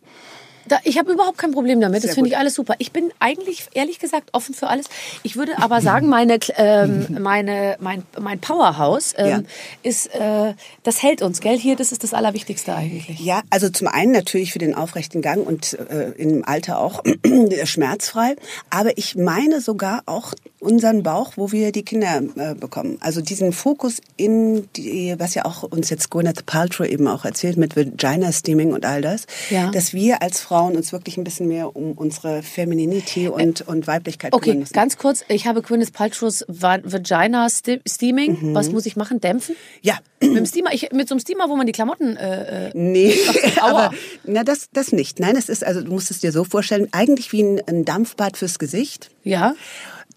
Da, ich habe überhaupt kein Problem damit. Das Sehr finde gut. ich alles super. Ich bin eigentlich, ehrlich gesagt, offen für alles. Ich würde aber sagen, meine, ähm, *laughs* meine, mein, mein Powerhouse ähm, Ja. ist, äh, das hält uns, gell? Hier, das ist das Allerwichtigste eigentlich. Ja, also zum einen natürlich für den aufrechten Gang und äh, im Alter auch *clears throat* schmerzfrei. Aber ich meine sogar auch unseren Bauch, wo wir die Kinder äh, bekommen. Also diesen Fokus in die, was ja auch uns jetzt Gwyneth Paltrow eben auch erzählt mit Vagina Steaming und all das, Ja. dass wir als Frauen uns wirklich ein bisschen mehr um unsere Femininität und, und Weiblichkeit kümmern Okay, müssen. ganz kurz. Ich habe Gwyneth Paltrow's Va- Vagina Ste- Steaming. Was muss ich machen? Dämpfen? ja, mit dem Steamer? Ich, mit so einem Steamer, wo man die Klamotten... Äh, äh, Nee, *laughs* *laughs* aber na, das, das nicht. Nein, es ist, also du musst es dir so vorstellen, eigentlich wie ein, ein Dampfbad fürs Gesicht. ja?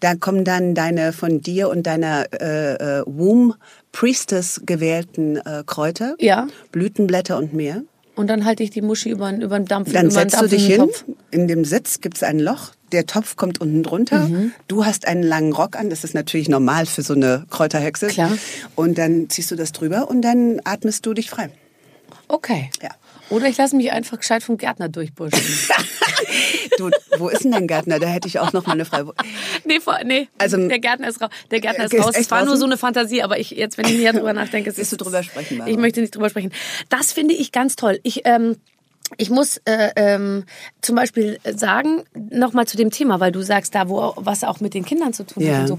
Da kommen dann deine von dir und deiner äh, äh, Womb Priestess gewählten äh, Kräuter, Ja. Blütenblätter und mehr. Und dann halte ich die Muschi über, über den Dampf. Dann setzt du dich hin, Topf. in dem Sitz gibt es ein Loch, der Topf kommt unten drunter, Mhm. du hast einen langen Rock an, das ist natürlich normal für so eine Kräuterhexe. Klar. Und dann ziehst du das drüber und dann atmest du dich frei. Okay. Ja. Oder ich lasse mich einfach gescheit vom Gärtner durchburschen. *laughs* Du, wo ist denn dein Gärtner? Da hätte ich auch noch mal eine Frage. *laughs* nee, vor, nee. Also- der Gärtner ist raus. Der Gärtner ist Ist raus. Es war nur so eine Fantasie, aber ich jetzt, wenn ich näher drüber nachdenke, es Willst ist du drüber sprechen, Barbara? Ich möchte nicht drüber sprechen. Das finde ich ganz toll. Ich ähm, ich muss äh, ähm, zum Beispiel sagen, nochmal zu dem Thema, weil du sagst, da wo was auch mit den Kindern zu tun Ja. hat und so.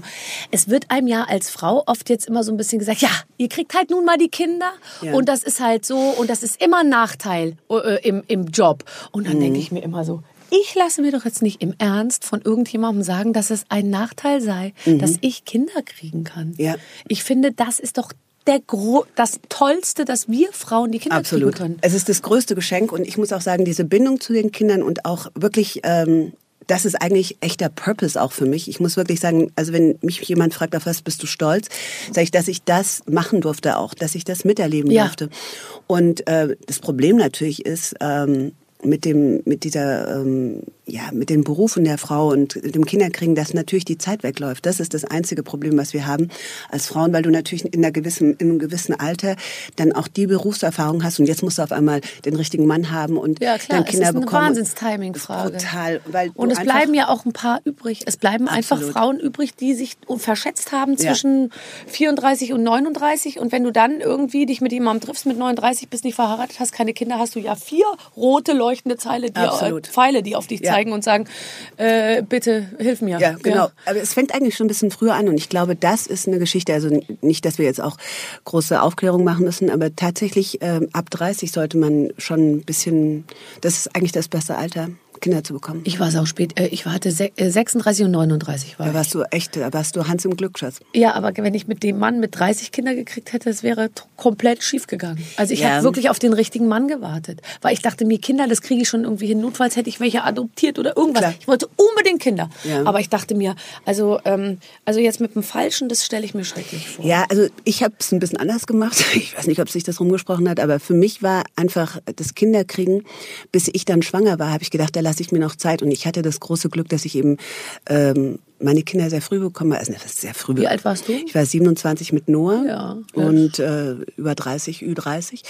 Es wird einem ja als Frau oft jetzt immer so ein bisschen gesagt, ja, ihr kriegt halt nun mal die Kinder Ja. und das ist halt so und das ist immer ein Nachteil äh, im, im Job. Und dann Mhm. denke ich mir immer so, ich lasse mir doch jetzt nicht im Ernst von irgendjemandem sagen, dass es ein Nachteil sei, dass ich Kinder kriegen kann. Mhm. Ja. Ich finde, das ist doch der Gro das Tollste, dass wir Frauen die Kinder Absolut. kriegen können. Es ist das größte Geschenk und ich muss auch sagen, diese Bindung zu den Kindern und auch wirklich, ähm, das ist eigentlich echter Purpose auch für mich. Ich muss wirklich sagen, also wenn mich jemand fragt, auf was bist du stolz, sage ich, dass ich das machen durfte auch, dass ich das miterleben Ja. durfte. Und äh, das Problem natürlich ist, ähm, mit dem mit dieser ähm, ja, mit dem Beruf und der Frau und dem Kinderkriegen, dass natürlich die Zeit wegläuft. Das ist das einzige Problem, was wir haben als Frauen, weil du natürlich in, einer gewissen, in einem gewissen Alter dann auch die Berufserfahrung hast und jetzt musst du auf einmal den richtigen Mann haben und Ja, klar, dann Kinder es ist eine bekommen. Wahnsinns-Timing-Frage. Total, weil Und es einfach- bleiben ja auch ein paar übrig. Es bleiben einfach Absolut. Frauen übrig, die sich verschätzt haben Ja. zwischen 34 und 39. Und wenn du dann irgendwie dich mit jemandem triffst mit 39, bist nicht verheiratet, hast keine Kinder, hast du ja vier rote leuchtende Zeile, die, äh. Pfeile, die auf dich Ja. Zeigen und sagen, äh, bitte hilf mir. Ja, genau. Aber es fängt eigentlich schon ein bisschen früher an und ich glaube, das ist eine Geschichte, also nicht, dass wir jetzt auch große Aufklärung machen müssen, aber tatsächlich ähm, ab 30 sollte man schon ein bisschen, das ist eigentlich das beste Alter, Kinder zu bekommen. Ich war sau spät. Äh, Ich hatte se- äh, 36 und 39 war da ich. warst du echt, da warst du Hans im Glück, Schatz. Ja, aber wenn ich mit dem Mann mit 30 Kinder gekriegt hätte, es wäre komplett schief gegangen. Also ich Ja. habe wirklich auf den richtigen Mann gewartet, weil ich dachte mir Kinder, das kriege ich schon irgendwie hin. Notfalls hätte ich welche adoptiert oder irgendwas. Klar. Ich wollte unbedingt Kinder, Ja. aber ich dachte mir, also ähm, also jetzt mit dem Falschen, das stelle ich mir schrecklich vor. Ja, also ich habe es ein bisschen anders gemacht. *laughs* Ich weiß nicht, ob sich das rumgesprochen hat, aber für mich war einfach das Kinderkriegen, bis ich dann schwanger war, habe ich gedacht, da lasse ich mir noch Zeit. Und ich hatte das große Glück, dass ich eben ähm, meine Kinder sehr früh bekommen habe. Also sehr früh. Wie alt warst du? Ich war 27 mit Noah Ja. und äh, über 30, Ü30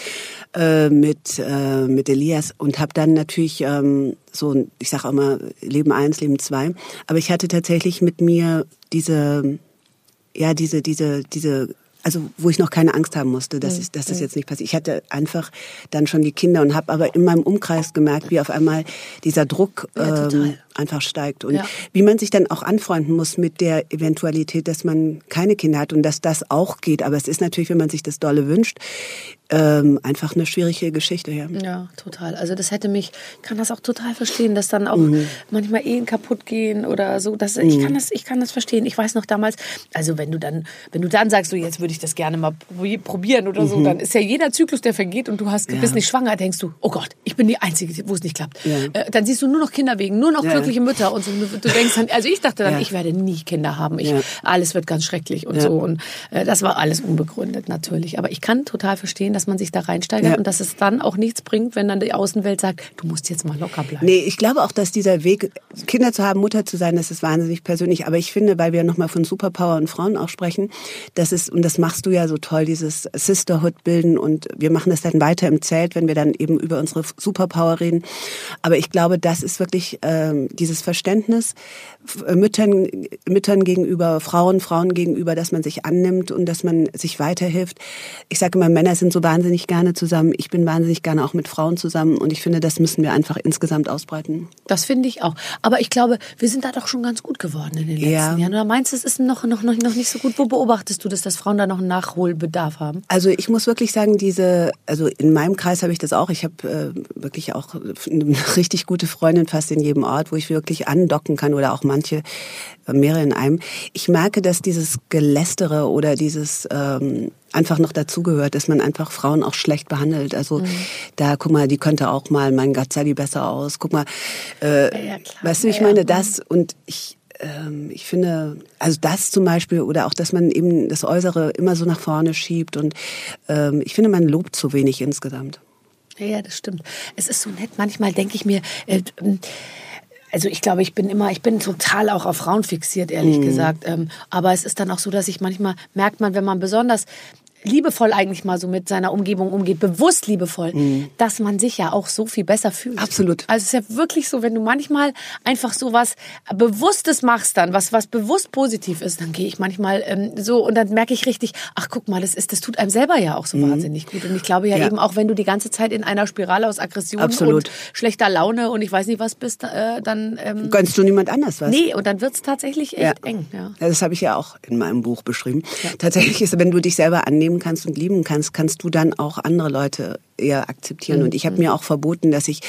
äh, mit äh, mit Elias und habe dann natürlich ähm, so, ich sage auch mal Leben eins, Leben zwei. Aber ich hatte tatsächlich mit mir diese ja, diese, diese, diese, also wo ich noch keine Angst haben musste, Mhm. dass, ich, dass das jetzt nicht passiert. Ich hatte einfach dann schon die Kinder und habe aber in meinem Umkreis gemerkt, wie auf einmal dieser Druck Ja, ähm, einfach steigt und Ja. wie man sich dann auch anfreunden muss mit der Eventualität, dass man keine Kinder hat und dass das auch geht. Aber es ist natürlich, wenn man sich das dolle wünscht, ähm, einfach eine schwierige Geschichte. Ja. Ja, total. Also das hätte mich, ich kann das auch total verstehen, dass dann auch Mhm. manchmal Ehen kaputt gehen oder so. Das, Ich kann das, ich kann das verstehen. Ich weiß noch damals, also wenn du dann, wenn du dann sagst, so jetzt würde ich das gerne mal probi- probieren oder Mhm. so, dann ist ja jeder Zyklus, der vergeht und du hast, bist nicht schwanger, denkst du, oh Gott, ich bin die Einzige, wo es nicht klappt. Ja. Äh, dann siehst du nur noch Kinder wegen, nur noch Ja. glückliche Mütter und so. Du, du denkst dann, also ich dachte dann, Ja. ich werde nie Kinder haben. Ich, Ja. Alles wird ganz schrecklich und Ja. so. Und äh, das war alles unbegründet natürlich. Aber ich kann total verstehen, dass man sich da reinsteigert Ja. und dass es dann auch nichts bringt, wenn dann die Außenwelt sagt, du musst jetzt mal locker bleiben. Nee, ich glaube auch, dass dieser Weg, Kinder zu haben, Mutter zu sein, das ist wahnsinnig persönlich. Aber ich finde, weil wir nochmal von Superpower und Frauen auch sprechen, das ist, und das machst du ja so toll, dieses Sisterhood bilden und wir machen das dann weiter im Zelt, wenn wir dann eben über unsere Superpower reden. Aber ich glaube, das ist wirklich ähm, dieses Verständnis äh, Müttern, Müttern gegenüber, Frauen, Frauen gegenüber, dass man sich annimmt und dass man sich weiterhilft. Ich sage immer, Männer sind so wahnsinnig gerne zusammen. Ich bin wahnsinnig gerne auch mit Frauen zusammen und ich finde, das müssen wir einfach insgesamt ausbreiten. Das finde ich auch. Aber ich glaube, wir sind da doch schon ganz gut geworden in den letzten Ja. Jahren. Oder meinst du, es ist noch, noch, noch, noch nicht so gut? Wo beobachtest du das, dass Frauen da noch einen Nachholbedarf haben? Also ich muss wirklich sagen, diese, also in meinem Kreis habe ich das auch. Ich habe äh, wirklich auch eine richtig gute Freundin fast in jedem Ort, wo ich wirklich andocken kann oder auch manche, äh, mehrere in einem. Ich merke, dass dieses Gelästere oder dieses ähm, einfach noch dazugehört, dass man einfach Frauen auch schlecht behandelt. Also da, guck mal, die könnte auch mal, mein Gott, sah die besser aus. Guck mal, äh, Ja, klar. weißt du, ich Ja, meine, ja. das und ich ich finde, also das zum Beispiel oder auch, dass man eben das Äußere immer so nach vorne schiebt und ähm, ich finde, man lobt zu wenig insgesamt. Ja, das stimmt. Es ist so nett. Manchmal denke ich mir, äh, ähm, also ich glaube, ich bin immer, ich bin total auch auf Frauen fixiert, ehrlich gesagt. Ähm, aber es ist dann auch so, dass ich manchmal merkt man, wenn man besonders liebevoll eigentlich mal so mit seiner Umgebung umgeht, bewusst liebevoll, dass man sich ja auch so viel besser fühlt. Absolut. Also es ist ja wirklich so, wenn du manchmal einfach so was Bewusstes machst dann, was, was bewusst positiv ist, dann gehe ich manchmal ähm, so und dann merke ich richtig, ach guck mal, das ist, das tut einem selber ja auch so wahnsinnig gut. Und ich glaube ja, Ja. eben auch, wenn du die ganze Zeit in einer Spirale aus Aggression Absolut. und schlechter Laune und ich weiß nicht was bist, äh, dann ähm, Gönnst du niemand anders was? nee, und dann wird's tatsächlich echt eng. Ja. Ja, das habe ich ja auch in meinem Buch beschrieben. Tatsächlich ist, wenn du dich selber annehmen kannst und lieben kannst, kannst du dann auch andere Leute eher akzeptieren. Und ich habe mir auch verboten, dass ich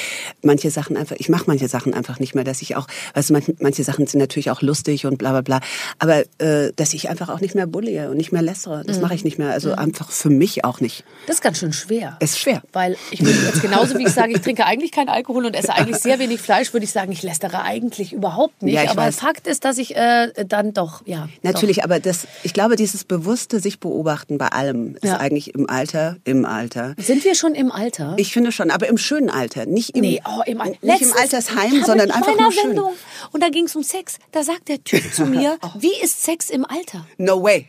manche Sachen einfach, ich mache manche Sachen einfach nicht mehr, dass ich auch, weißt du, manche, Sachen sind natürlich auch lustig und bla bla bla, aber äh, dass ich einfach auch nicht mehr bullige und nicht mehr lässere, das mache ich nicht mehr. Also einfach für mich auch nicht. Das ist ganz schön schwer. Es ist schwer. Weil ich würde jetzt genauso wie ich sage, ich trinke eigentlich keinen Alkohol und esse eigentlich sehr wenig Fleisch, würde ich sagen, ich lästere eigentlich überhaupt nicht. Ja, Aber weiß. Fakt ist, dass ich äh, dann doch, ja. Natürlich, aber das, ich glaube, dieses bewusste sich beobachten bei allem ist Ja. eigentlich im Alter, im Alter. Doch. Sind wir schon im Alter? Ich finde schon, aber im schönen Alter. Nicht im, Nee, oh, im, nicht im Altersheim, sondern in einfach nur schön. Sendung, und da ging es um Sex. Da sagt der Typ zu *laughs* mir, wie ist Sex im Alter? No way.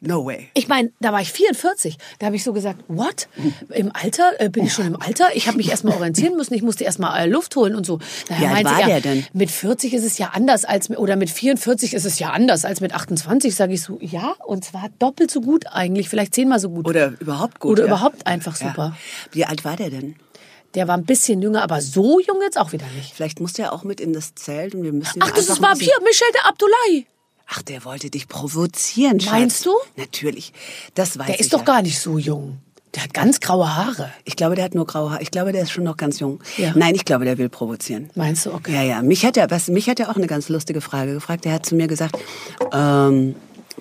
No way. Ich meine, da war ich 44. Da habe ich so gesagt, what? Im Alter? Äh, bin ich schon im Alter? Ich habe mich erstmal orientieren müssen. Ich musste erstmal äh, Luft holen und so. Na, Wie alt war er, der denn? Mit 40 ist es ja anders als, mit- oder mit 44 ist es ja anders als mit 28. Sage ich so, ja, und zwar doppelt so gut eigentlich, vielleicht zehnmal so gut. Oder überhaupt gut. Oder ja. überhaupt einfach Ja. super. Wie alt war der denn? Der war ein bisschen jünger, aber so jung jetzt auch wieder nicht. Vielleicht musste er auch mit in das Zelt und wir müssen. Ach, das ist war bisschen- hier, Michel de Abdullahi. Ach, der wollte dich provozieren, Schatz. Meinst du? Natürlich. Das weiß Der ich ist doch ja. gar nicht so jung. Der hat ganz graue Haare. Ich glaube, der hat nur graue Haare. Ich glaube, der ist schon noch ganz jung. Ja. Nein, ich glaube, der will provozieren. Meinst du? Okay. Ja, ja. Mich hat er, was, mich hat er auch eine ganz lustige Frage gefragt. Er hat zu mir gesagt, ähm,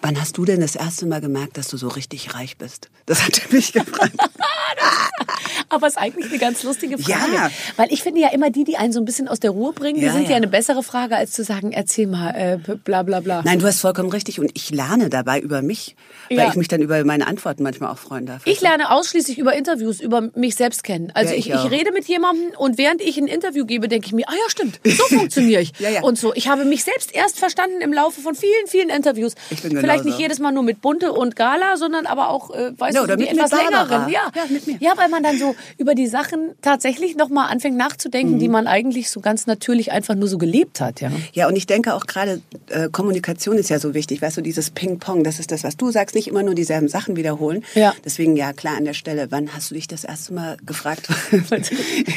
wann hast du denn das erste Mal gemerkt, dass du so richtig reich bist? Das hat er mich gefragt. *laughs* Aber es ist eigentlich eine ganz lustige Frage. Ja. Weil ich finde ja immer die, die einen so ein bisschen aus der Ruhe bringen, die Ja, sind ja. ja. eine bessere Frage, als zu sagen, erzähl mal, äh, bla bla bla. Nein, du hast vollkommen richtig. Und ich lerne dabei über mich, weil Ja. ich mich dann über meine Antworten manchmal auch freuen darf. Ich lerne ausschließlich über Interviews, über mich selbst kennen. Also ich, ich ich, rede mit jemandem und während ich ein Interview gebe, denke ich mir, ah ja, stimmt, so *laughs* funktioniere ich. Ja, ja. Und so. Ich habe mich selbst erst verstanden im Laufe von vielen, vielen Interviews. Ich bin Vielleicht genauso. nicht jedes Mal nur mit Bunte und Gala, sondern aber auch, äh, weißt Ja, du, so die etwas längeren. Ja. Ja, mit mir. ja, weil man dann so über die Sachen tatsächlich nochmal anfängt nachzudenken, Mhm. die man eigentlich so ganz natürlich einfach nur so gelebt hat. Ja. Ja, und ich denke auch gerade, äh, Kommunikation ist ja so wichtig. Weißt du, dieses Ping-Pong, das ist das, was du sagst, nicht immer nur dieselben Sachen wiederholen. Ja. Deswegen, ja, klar, an der Stelle, wann hast du dich das erste Mal gefragt? *laughs*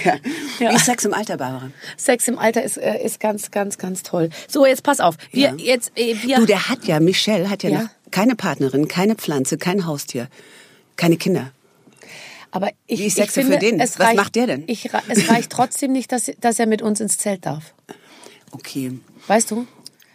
ja. Ja. Wie ist Sex im Alter, Barbara? Sex im Alter ist, äh, ist ganz, ganz, ganz toll. So, jetzt pass auf. Wir, Ja. jetzt, äh, wir, Du, der hat ja, Michelle hat ja, Ja. noch keine Partnerin, keine Pflanze, kein Haustier, keine Kinder. Aber ich, Wie ist Sexe für den? Es Was reicht, macht der denn? Ich, es reicht trotzdem nicht, dass, dass er mit uns ins Zelt darf. *laughs* Okay. Weißt du?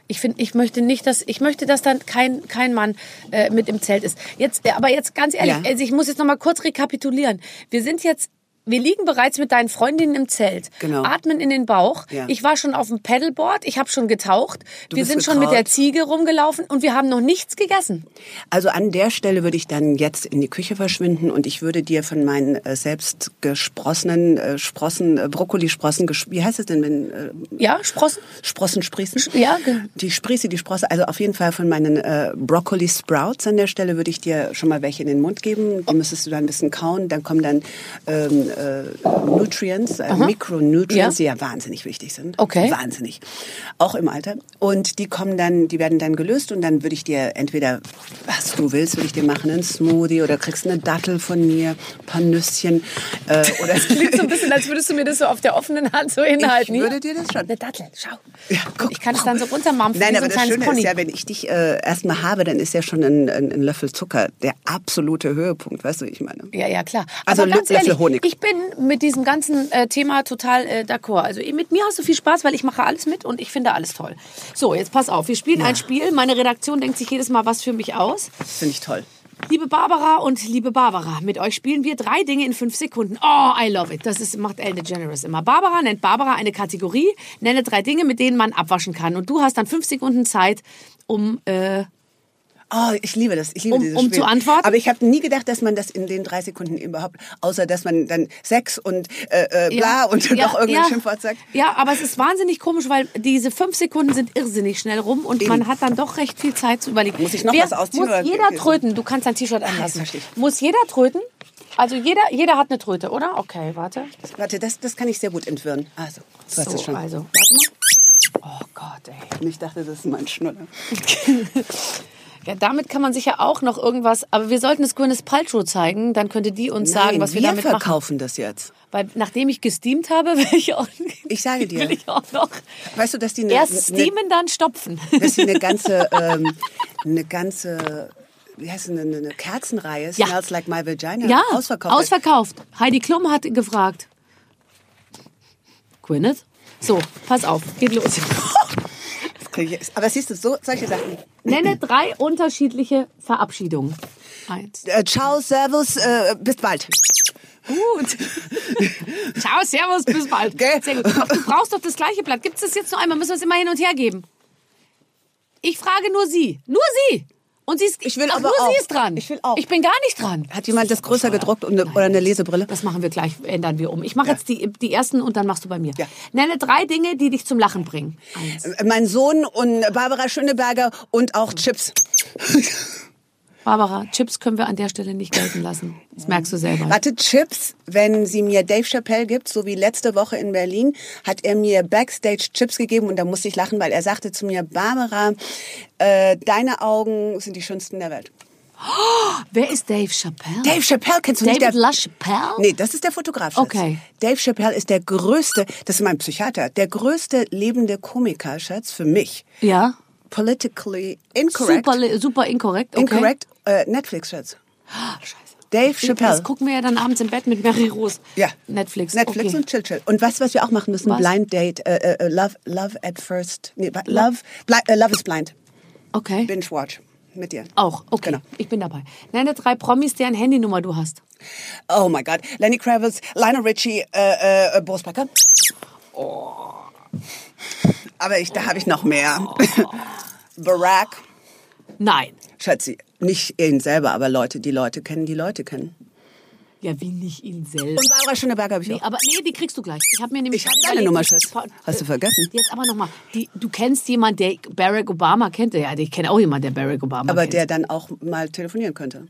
Ich finde, ich möchte nicht, dass ich möchte, dass dann kein kein Mann äh, mit im Zelt ist. Jetzt, äh, aber jetzt ganz ehrlich, Ja. also ich muss jetzt noch mal kurz rekapitulieren. Wir sind jetzt wir liegen bereits mit deinen Freundinnen im Zelt, Genau. atmen in den Bauch. Ja. Ich war schon auf dem Paddleboard, ich habe schon getaucht. Du wir sind schon mit der. Ziege rumgelaufen und wir haben noch nichts gegessen. Also an der Stelle würde ich dann jetzt in die Küche verschwinden und ich würde dir von meinen äh, selbst gesprossenen äh, Sprossen, äh, Brokkolisprossen, wie heißt es denn, wenn äh, Ja, Sprossen? Sprossen sprießen? Ja, ge- Die Sprieße, die Sprosse, also auf jeden Fall von meinen äh, Broccoli Sprouts an der Stelle würde ich dir schon mal welche in den Mund geben. Die müsstest du dann ein bisschen kauen. Dann kommen dann ähm, äh, Nutrients, äh, Micronutrients, die ja wahnsinnig wichtig sind. Okay. Wahnsinnig. Auch im Alter. Und die kommen dann, die werden dann gelöst und dann würde ich dir entweder, was du willst, würde ich dir machen, einen Smoothie oder kriegst eine Dattel von mir, ein paar Nüsschen. Äh, *laughs* oder Klingt so ein bisschen, als würdest du mir das so auf der offenen Hand so hinhalten. Ich würde dir das schon. Eine Dattel, schau. Ja, guck. ich kann es dann so runtermampfen Nein, wie aber so ein das Schöne Pony. ist ja, wenn ich dich äh, erstmal habe, dann ist ja schon ein, ein, ein Löffel Zucker der absolute Höhepunkt, weißt du, wie ich meine. Ja, ja, klar. Also Aber ganz Löffel ehrlich, Honig. ich bin mit diesem ganzen äh, Thema total äh, d'accord. Also mit mir hast du viel Spaß, weil ich mache alles mit und ich finde alles toll. So, jetzt pass auf, wir spielen ein Spiel. Meine Redaktion denkt sich jedes Mal was für mich aus. Das finde ich toll. Liebe Barbara und liebe Barbara, mit euch spielen wir drei Dinge in fünf Sekunden. Oh, I love it. Das ist, macht Ellen DeGeneres immer. Barbara nennt Barbara eine Kategorie, nenne drei Dinge, mit denen man abwaschen kann. Und du hast dann fünf Sekunden Zeit, um äh, Oh, ich liebe das. Ich liebe Um- dieses um Spiel. zu antworten? Aber ich habe nie gedacht, dass man das in den drei Sekunden überhaupt, außer dass man dann Sex und äh, äh, bla und noch irgendein Schimpfwort sagt. Ja, aber es ist wahnsinnig komisch, weil diese fünf Sekunden sind irrsinnig schnell rum und man hat dann doch recht viel Zeit zu überlegen. Muss ich noch Wer, was ausziehen Muss oder- jeder tröten. Du kannst dein T-Shirt anlassen. verstehe ich. Muss jeder tröten? Also jeder, jeder hat eine Tröte, oder? Okay, warte. Warte, das, das kann ich sehr gut entwirren. Also, du hast So, schon. also, warte mal. Oh Gott, ey. Ich dachte, das ist mein Schnuller. *laughs* Ja, damit kann man sicher auch noch irgendwas, aber wir sollten es Gwyneth Paltrow zeigen, dann könnte die uns sagen, Nein, was wir, wir damit machen. verkaufen das jetzt. Weil nachdem ich gesteamt habe, *laughs* will ich auch, Ich sage dir. will ich auch noch Weißt du, dass die eine, erst eine, steamen, dann stopfen. *laughs* dass die eine ganze, *laughs* ähm, eine ganze, wie heißt es, eine, eine Kerzenreihe, Ja. Smells Like My Vagina, Ja, ausverkauft. ausverkauft. Heidi Klum hat gefragt. Gwyneth? So, pass auf, geht los. Ich- Aber siehst du, so solche Sachen. Nenne drei unterschiedliche Verabschiedungen. Eins. Äh, ciao, servus, äh, bis bald. Gut. *laughs* Ciao, servus, bis bald. Gell? Sehr gut. Du brauchst doch das gleiche Blatt. Gibt es das jetzt noch einmal? Müssen wir es immer hin und her geben? Ich frage nur Sie. Nur Sie. Und sie ist, Ich will ach, aber nur auch. sie ist dran. Ich will auch. Ich bin gar nicht dran. Hat jemand das größer gedruckt und eine, oder eine Lesebrille? Das machen wir gleich, ändern wir um. Ich mache jetzt die, die ersten und dann machst du bei mir. Ja. Nenne drei Dinge, die dich zum Lachen bringen. Eins. Mein Sohn und Barbara Schöneberger und auch Chips. *laughs* Barbara, Chips können wir an der Stelle nicht gelten lassen. Das merkst du selber. Warte, Chips, wenn sie mir Dave Chappelle gibt, so wie letzte Woche in Berlin, hat er mir Backstage Chips gegeben und da musste ich lachen, weil er sagte zu mir, Barbara, äh, deine Augen sind die schönsten der Welt. Wer ist Dave Chappelle? Dave Chappelle kennst du David nicht? Der, LaChapelle? nee, das ist der Fotograf. Schatz. Okay. Dave Chappelle ist der größte, das ist mein Psychiater, der größte lebende Komiker, Schatz, für mich. Ja. Politically incorrect. Super, super inkorrekt. Okay. Incorrect. Äh, Netflix, Schatz. Scheiße. Dave Chappelle. Das gucken wir ja dann abends im Bett mit Mary Rose. Ja. Netflix. Netflix okay. und Chill Chill. Und du, was wir auch machen müssen? Was? Blind Date. Äh, äh, love, love at first. Nee, love, bli äh, love is blind. Okay. Binge watch. Mit dir. Auch, okay. Genau. Ich bin dabei. Nenne drei Promis, deren Handynummer du hast. Oh my God. Lenny Kravitz, Lionel Richie, äh, äh, Boris Becker. Aber ich, da habe ich noch mehr. *laughs* Barack. Nein. Schatzi, nicht ihn selber, aber Leute, die Leute kennen, die Leute kennen. Ja, wie nicht ihn selber. Und Barbara Schöneberger habe ich Nee, auch. aber nee, die kriegst du gleich. Ich habe mir nämlich Ich hab deine Nummer, Schatz. Hast du vergessen? Jetzt aber nochmal. Du kennst jemanden, der Barack Obama kennt. Ja, ich kenne auch jemanden, der Barack Obama Aber kennt. der dann auch mal telefonieren könnte.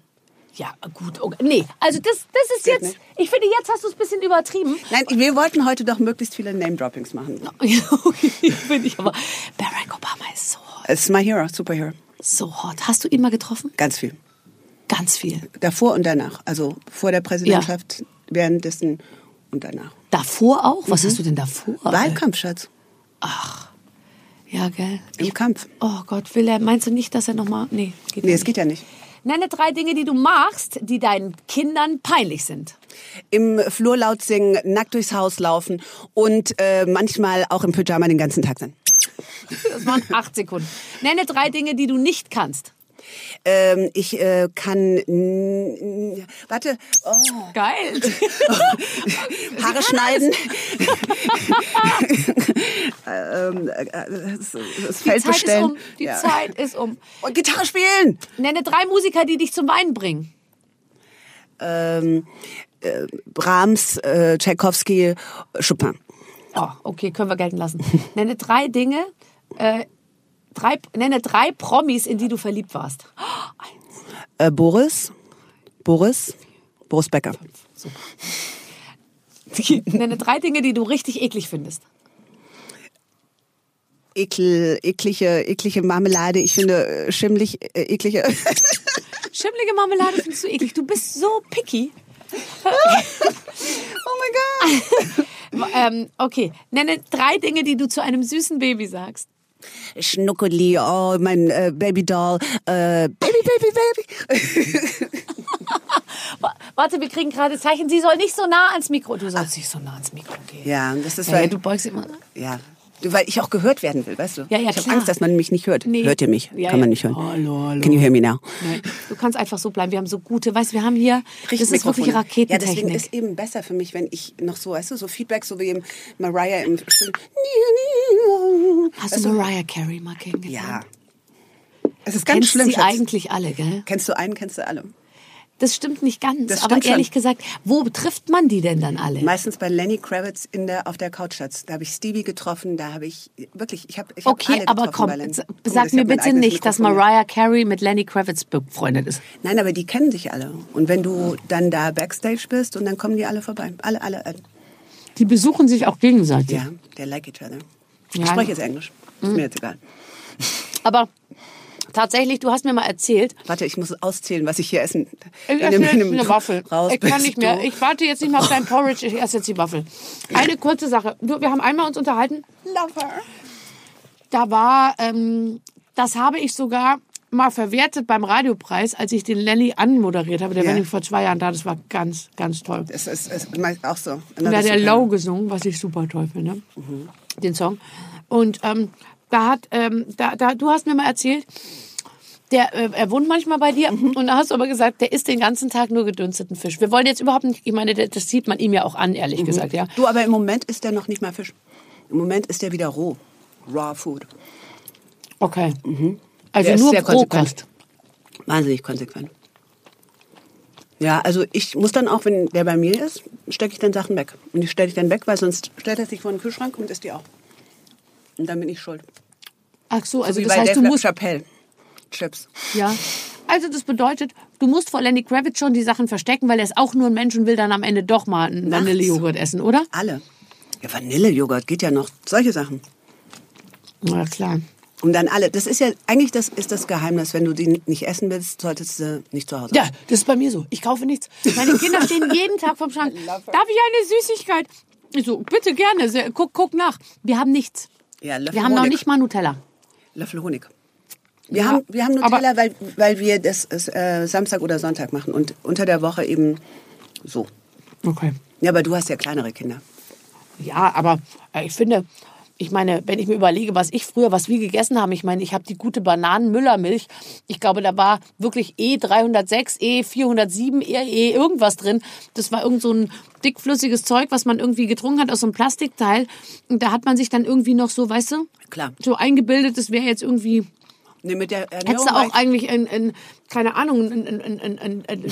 Ja, gut. Okay. Nee, also das, das ist Geht jetzt. nicht. Ich finde, jetzt hast du es ein bisschen übertrieben. Nein, wir wollten heute doch möglichst viele Name-Droppings machen. *laughs* okay, finde ich aber. Barack Obama ist so hot. Es ist my hero, superhero. So hot. Hast du ihn mal getroffen? Ganz viel. Ganz viel. Davor und danach. Also vor der Präsidentschaft, währenddessen und danach. Davor auch? Was hast du denn davor? Wahlkampf, Schatz. Ja, gell. Im Kampf. Oh Gott, will er, meinst du nicht, dass er nochmal. Nee, geht Nee, nicht. es geht ja nicht. Nenne drei Dinge, die du machst, die deinen Kindern peinlich sind. Im Flur laut singen, nackt durchs Haus laufen und äh, manchmal auch im Pyjama den ganzen Tag sein. Das waren acht Sekunden. Nenne drei Dinge, die du nicht kannst. Ähm, ich äh, kann... Warte. Oh. Geil. *laughs* Haare schneiden. *laughs* ähm, äh, das, das Die Feld Zeit bestellen. ist um. Die Ja. Zeit ist um. Und Gitarre spielen. Nenne drei Musiker, die dich zum Weinen bringen. Ähm, äh, Brahms, äh, Tchaikovsky, Chopin. Oh, okay, können wir gelten lassen. Nenne drei Dinge, äh, drei, nenne drei Promis, in die du verliebt warst. Äh, Boris, Boris, Boris Becker. Nenne drei Dinge, die du richtig eklig findest. Ekel, eklige, eklige Marmelade. Ich finde äh, schimmlig, äh, eklige. *laughs* Schimmlige Marmelade findest du eklig. Du bist so picky. *laughs* oh mein Gott. *laughs* Ähm, okay, nenne drei Dinge, die du zu einem süßen Baby sagst. Schnuckeli, oh mein äh, Babydoll, äh, Baby, Baby, Baby. *laughs* Wa- Warte, wir kriegen gerade Zeichen. Sie soll nicht so nah ans Mikro. Du sollst nicht so nah ans Mikro gehen. Ja, das ist Ja, weil du beugst immer. ja, weil ich auch gehört werden will, weißt du? Ja, ja, ich habe. Angst, dass man mich nicht hört. Nee. Hört ihr mich? Ja, Kann man nicht hören. Hallo, hallo. Can you hear me now? Nein, du kannst einfach so bleiben. Wir haben so gute, weißt du, wir haben hier, das ist wirklich. Raketentechnik. Ja, deswegen ist eben besser für mich, wenn ich noch so, weißt du, so Feedback, so wie im Mariah im Still. Hast du Mariah Carey mal kennengelernt? Ja. Es ist ganz Kennst schlimm, sie Schatz. eigentlich alle, gell? Kennst du einen, kennst du alle. Das stimmt nicht ganz. Das aber stimmt schon. ehrlich gesagt, wo trifft man die denn dann alle? Meistens bei Lenny Kravitz in der, auf der Couch. Da habe ich Stevie getroffen, da habe ich, wirklich, ich habe ich hab Okay, aber komm, sag ich mir bitte nicht, dass Mikrofon. Mariah Carey mit Lenny Kravitz befreundet ist. Nein, aber die kennen sich alle. Und wenn du dann da Backstage bist und dann kommen die alle vorbei. Alle, alle, alle. Die besuchen sich auch gegenseitig. Ja, they like each other. Ich Ja. spreche jetzt Englisch. Ist Mhm. mir jetzt egal. Aber tatsächlich, du hast mir mal erzählt, Warte, ich muss auszählen, was ich hier essen. Ich in esse jetzt eine Waffel. Raus ich kann nicht mehr. du. Ich warte jetzt nicht mehr auf dein Porridge. Ich esse jetzt die Waffel. Eine kurze Sache. Wir haben einmal uns unterhalten. Lover. Da war, ähm, das habe ich sogar mal verwertet beim Radiopreis, als ich den Lenny anmoderiert habe. Der Ja. war nämlich vor zwei Jahren da. Das war ganz, ganz toll. Es ist, es ist auch so. Und da hat der Low gesungen, was ich super toll finde, den Song. Und ähm, da hat, ähm, da, da, du hast mir mal erzählt, der, äh, er wohnt manchmal bei dir und da hast du aber gesagt, der isst den ganzen Tag nur gedünsteten Fisch. Wir wollen jetzt überhaupt nicht, ich meine, das sieht man ihm ja auch an, ehrlich gesagt, ja. Du, aber im Moment ist der noch nicht mal Fisch. Im Moment ist der wieder roh. Raw Food. Okay. Also Der ist nur sehr konsequent. Wahnsinnig konsequent. Ja, also ich muss dann auch, wenn der bei mir ist, stecke ich dann Sachen weg. Und die stelle ich dann weg, weil sonst stellt er sich vor den Kühlschrank und isst die auch. Und dann bin ich schuld. Ach so, also Wie das heißt, Dave du musst Chappelle. Chips. Ja. Also das bedeutet, du musst vor Lenny Kravitz schon die Sachen verstecken, weil er ist auch nur ein Mensch und will dann am Ende doch mal einen. Vanillejoghurt essen, oder? Alle. Ja, Vanillejoghurt geht ja noch. Solche Sachen. Na klar. Und dann alle. Das ist ja, eigentlich das ist das Geheimnis. Wenn du die nicht essen willst, solltest du nicht zu Hause. Ja, das ist bei mir so. Ich kaufe nichts. Meine Kinder *laughs* stehen jeden Tag vom Schrank. Darf ich eine Süßigkeit? Ich so, bitte gerne. Guck, guck nach. Wir haben nichts. Ja, Löffel Wir haben noch Honig. nicht mal Nutella. Löffel Honig. Wir, Ja, haben, wir haben Nutella, weil, weil wir das äh, Samstag oder Sonntag machen und unter der Woche eben so. Okay. Ja, aber du hast ja kleinere Kinder. Ja, aber äh, ich finde, ich meine, wenn ich mir überlege, was ich früher, was wir gegessen haben, ich meine, ich habe die gute Bananen-Müllermilch. Ich glaube, da war wirklich E306, E407, E, e irgendwas drin. Das war irgend so ein dickflüssiges Zeug, was man irgendwie getrunken hat aus so einem Plastikteil. Und da hat man sich dann irgendwie noch so, weißt du, Klar. so eingebildet, das wäre jetzt irgendwie Nee, mit der Ernährung Hättest du auch ich- eigentlich in, in keine Ahnung, in, in, in, in, in, in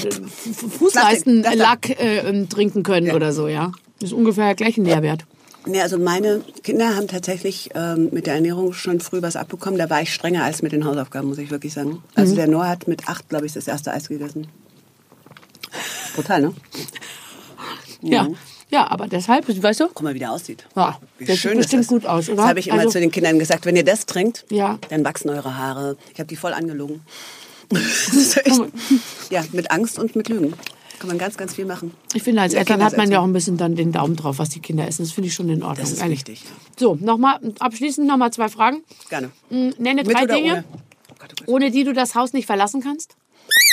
Fußleistenlack äh, ähm, trinken können Ja. oder so, ja. Das ist ungefähr der gleiche Nährwert. Nee, also meine Kinder haben tatsächlich ähm, mit der Ernährung schon früh was abbekommen. Da war ich strenger als mit den Hausaufgaben, muss ich wirklich sagen. Mhm. Also der Noah hat mit acht, glaube ich, das erste Eis gegessen. Brutal, ne? Ja. Ja, aber deshalb, weißt du? Guck mal, wie der aussieht. Ja, Wie der schön sieht ist bestimmt das. gut aus, oder? Das habe ich immer Also- zu den Kindern gesagt. Wenn ihr das trinkt, Ja. dann wachsen eure Haare. Ich habe die voll angelogen. *laughs* Das ist echt, ja, mit Angst und mit Lügen. Kann man ganz, ganz viel machen. Ich finde, als Ja, Eltern hat man ja auch ein bisschen dann den Daumen drauf, was die Kinder essen. Das finde ich schon in Ordnung. Das ist wichtig. So, nochmal, abschließend nochmal zwei Fragen. Gerne. Hm, Nenne Mit drei Dinge, ohne? Oh Gott, oh Gott. ohne die du das Haus nicht verlassen kannst.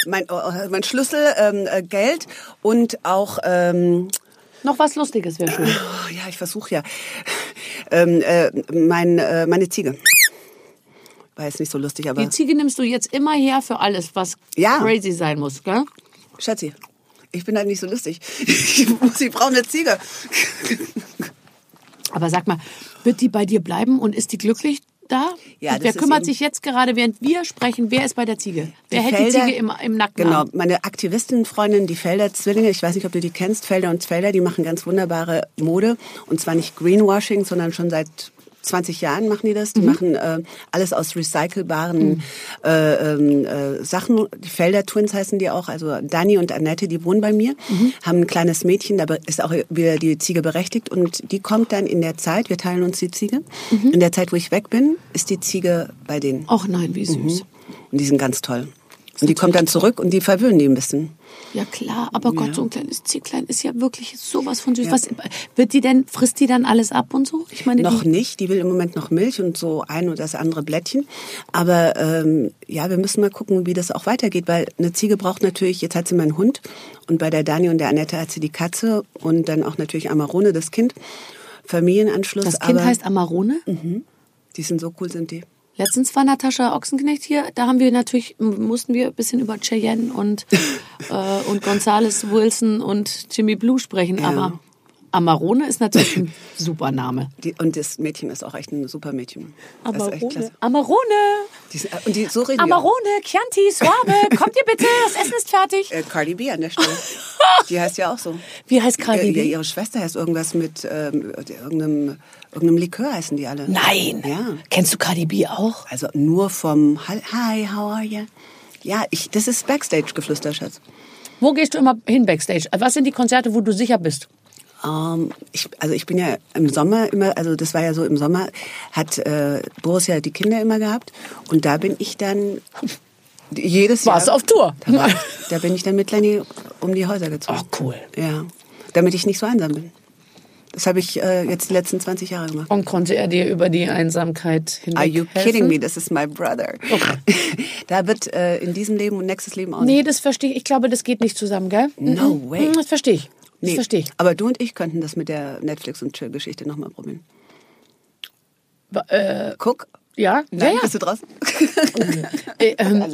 Mein, oh, oh, mein Schlüssel, ähm, äh, Geld und auch, ähm, Noch was Lustiges wäre schön. *laughs* oh, ja, ich versuche ja, ähm, äh, mein, äh, meine Ziege. War jetzt nicht so lustig, aber Die Ziege nimmst du jetzt immer her für alles, was Ja. crazy sein muss, gell? Schatzi, ich bin halt nicht so lustig. *laughs* Ich muss, ich brauche eine Ziege. Aber sag mal, wird die bei dir bleiben und ist die glücklich da? Ja, und wer kümmert sich jetzt gerade, während wir sprechen, wer ist bei der Ziege? Wer hält Felder- die Ziege im, im Nacken? Genau, an? meine Aktivistenfreundin, die Felder-Zwillinge, ich weiß nicht, ob du die kennst, Felder und Felder, die machen ganz wunderbare Mode. Und zwar nicht Greenwashing, sondern schon seit 20 Jahren machen die das. Mhm. Die machen äh, alles aus recycelbaren äh, ähm, äh, Sachen. Die Felder Twins heißen die auch. Also Dani und Annette, die wohnen bei mir, Mhm. haben ein kleines Mädchen, da ist auch wieder die Ziege berechtigt. Und die kommt dann in der Zeit, wir teilen uns die Ziege, Mhm. in der Zeit, wo ich weg bin, ist die Ziege bei denen. Ach nein, wie süß. Und die sind ganz toll. Und die kommt dann zurück und die verwöhnen die ein bisschen. Ja klar, aber Gott, so ein kleines Zieglein ist ja wirklich sowas von süß. Was, wird die denn, frisst die dann alles ab und so? Ich meine, Noch die, nicht, die will im Moment noch Milch und so ein oder das andere Blättchen. Aber ähm, ja, wir müssen mal gucken, wie das auch weitergeht, weil eine Ziege braucht natürlich, jetzt hat sie meinen Hund und bei der Dani und der Annette hat sie die Katze und dann auch natürlich Amarone, das Kind. Familienanschluss. das Kind aber heißt Amarone. Die sind so cool, sind die. Letztens war Natascha Ochsenknecht hier. Da haben wir natürlich, mussten wir ein bisschen über Cheyenne und, *laughs* äh, und Gonzales Wilson und Jimmy Blue sprechen. Aber Amarone ist natürlich ein *laughs* super Name. die. Und das Mädchen ist auch echt ein super Mädchen. Das ist echt Amarone. klasse. Amarone. Die sind, und die, so reden. Amarone, Chianti, Suave, *laughs* kommt ihr bitte, das Essen ist fertig. Äh, Cardi B an der Stelle. Die heißt ja auch so. Wie heißt Cardi Äh, B? Ihre Schwester heißt irgendwas mit ähm, irgendeinem, irgendeinem Likör heißen die alle. Nein. Ja. Kennst du Cardi B auch? Also nur vom Hi, how are you? Ja, ich, das ist Backstage-Geflüster, Schatz. Wo gehst du immer hin backstage? Was sind die Konzerte, wo du sicher bist? Ähm, ich, also ich bin ja im Sommer immer, also das war ja so im Sommer, hat äh, Boris ja die Kinder immer gehabt und da bin ich dann *laughs* jedes Warst du Jahr. auf Tour? Da, war, da bin ich dann mit Lenny um die Häuser gezogen. Ach, cool. Ja, damit ich nicht so einsam bin. Das habe ich äh, jetzt die letzten 20 Jahre gemacht. Und konnte er dir über die Einsamkeit hinweg Are you helfen? kidding me? This is my brother. *laughs* da wird äh, in diesem Leben und nächstes Leben auch Nee, nicht. das verstehe ich. Ich glaube, das geht nicht zusammen, gell? No Mhm. way. Mhm, Das verstehe ich. Das Nee, verstehe ich. Aber du und ich könnten das mit der Netflix- und Chill-Geschichte nochmal probieren. Ba- Äh, Guck. ja? Nein, ja, ja. bist du draußen? *laughs* *laughs* Äh, ähm,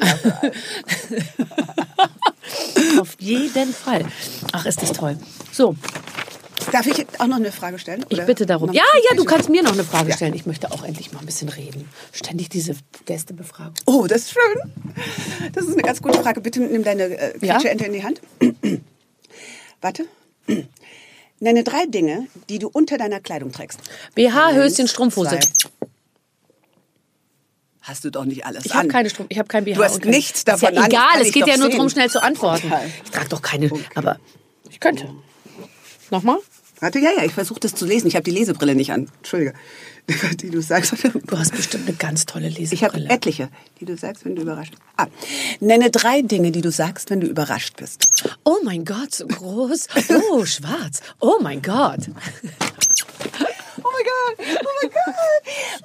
Auf jeden Fall. Ach, ist das toll. So, Darf ich auch noch eine Frage stellen? Ich Oder bitte darum. Ja, ja, du kannst mir noch eine Frage Ja. stellen. Ich möchte auch endlich mal ein bisschen reden. Ständig diese Gästebefragung. Oh, das ist schön. Das ist eine ganz gute Frage. Bitte nimm deine äh, Ja? Quietscheente in die Hand. *clears throat* Warte. *clears throat* Nenne drei Dinge, die du unter deiner Kleidung trägst. BH, Eins, Höschen, Strumpfhose. zwei. Hast du doch nicht alles Ich an. habe keine Strumpf, ich habe kein BH. Du hast kein- nichts Ist davon ja an, egal, es ich geht ja nur darum, schnell zu antworten. Okay. Ich trage doch keine, aber ich könnte. Nochmal? Warte, ja, ja, ich versuche das zu lesen. Ich habe die Lesebrille nicht an. Entschuldige. *laughs* Die du sagst. Du hast bestimmt eine ganz tolle Ich habe Lesebrille. etliche, die du sagst, wenn du überrascht bist. Ah, nenne drei Dinge, die du sagst, wenn du überrascht bist. Oh mein Gott, so groß. Oh, *laughs* schwarz. Oh mein Gott. Oh mein Gott, oh mein Gott.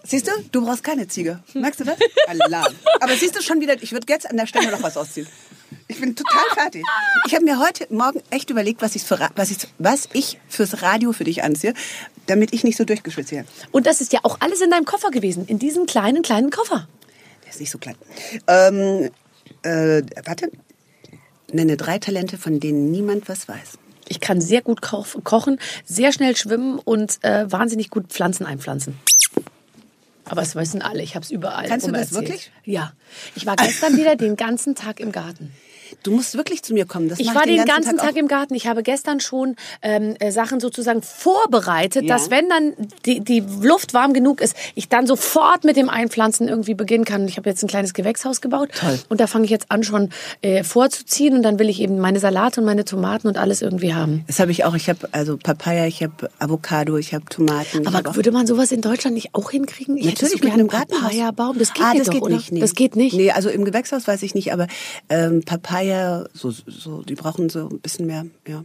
Siehst du, du brauchst keine Ziege. Merkst du das? *laughs* Alarm. Aber siehst du schon wieder, ich würde jetzt an der Stelle noch was ausziehen. Ich bin total fertig. Ich habe mir heute Morgen echt überlegt, was ich, für, was, ich, was ich fürs Radio für dich anziehe, damit ich nicht so durchgeschwitzt werde. Und das ist ja auch alles in deinem Koffer gewesen. In diesem kleinen, kleinen Koffer. Der ist nicht so klein. Ähm, äh, warte. Nenne drei Talente, von denen niemand was weiß. Ich kann sehr gut ko kochen, sehr schnell schwimmen und äh, wahnsinnig gut Pflanzen einpflanzen. Aber es wissen alle, ich habe es überall. Kannst du das erzählt. wirklich? Ja. Ich war gestern wieder den ganzen Tag im Garten. Du musst wirklich zu mir kommen. Das Ich war den ganzen auch. Tag im Garten. Ich habe gestern schon ähm, äh, Sachen sozusagen vorbereitet, Ja. dass wenn dann die, die Luft warm genug ist, ich dann sofort mit dem Einpflanzen irgendwie beginnen kann. Ich habe jetzt ein kleines Gewächshaus gebaut Toll. und da fange ich jetzt an schon äh, vorzuziehen und dann will ich eben meine Salate und meine Tomaten und alles irgendwie haben. Das habe ich auch. Ich habe also Papaya, ich habe Avocado, ich habe Tomaten. hab Aber auch- würde man sowas in Deutschland nicht auch hinkriegen? Ich Natürlich mit einem. Papaya-Baum. Das geht, ah, nicht das doch, geht nicht. Nee. Das geht nicht. Nee, also im Gewächshaus weiß ich nicht, aber ähm, Papaya, so, so, die brauchen so ein bisschen mehr, ja.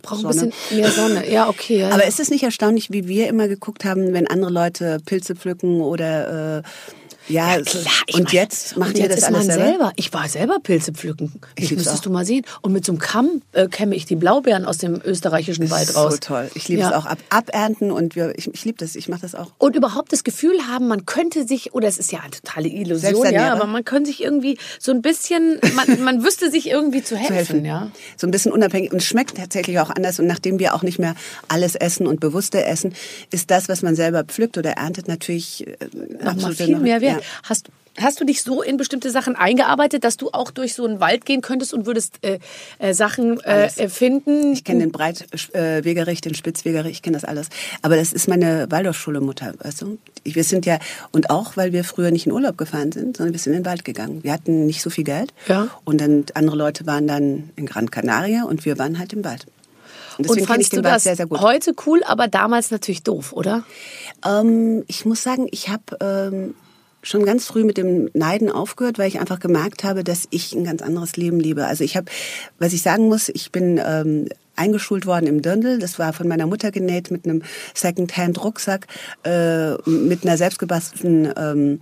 Braucht ein Sonne. bisschen mehr Sonne. Ja, okay. Ja, Aber ja. ist es nicht erstaunlich, wie wir immer geguckt haben, wenn andere Leute Pilze pflücken oder äh, ja, Klar, ich und meine, jetzt machen und jetzt das ist alles man selber? selber. Ich war selber Pilze pflücken. Ich lieb's müsstest auch. du mal sehen. Und mit so einem Kamm äh, kämme ich die Blaubeeren aus dem österreichischen Wald raus. So toll. Ich liebe Ja. es auch ab, abernten und wir, ich, ich liebe das. Ich mache das auch. Und überhaupt das Gefühl haben, man könnte sich, oder es ist ja eine totale Illusion, ja, aber man könnte sich irgendwie so ein bisschen, man, man *laughs* wüsste sich irgendwie zu helfen, zu helfen. ja. So ein bisschen unabhängig und schmeckt tatsächlich auch anders. Und nachdem wir auch nicht mehr alles essen und bewusster essen, ist das, was man selber pflückt oder erntet, natürlich äh, Nochmal absolut viel noch- mehr wert. Ja. Hast, hast du dich so in bestimmte Sachen eingearbeitet, dass du auch durch so einen Wald gehen könntest und würdest äh, äh, Sachen äh, äh, finden? Ich kenne den Breitwegerich, den Spitzwegerich, ich kenne das alles. Aber das ist meine Waldorfschule-Mutter, weißt du? Wir sind ja, und auch, weil wir früher nicht in Urlaub gefahren sind, sondern wir sind in den Wald gegangen. Wir hatten nicht so viel Geld. Ja. Und dann andere Leute waren dann in Gran Canaria und wir waren halt im Wald. Und Und den du Wald das sehr, sehr gut. heute cool, aber damals natürlich doof, oder? Ähm, ich muss sagen, ich habe ähm, schon ganz früh mit dem Neiden aufgehört, weil ich einfach gemerkt habe, dass ich ein ganz anderes Leben lebe. Also ich habe, was ich sagen muss, ich bin ähm, eingeschult worden im Dirndl. Das war von meiner Mutter genäht mit einem Second-Hand-Rucksack, äh, mit einer selbstgebastelten ähm,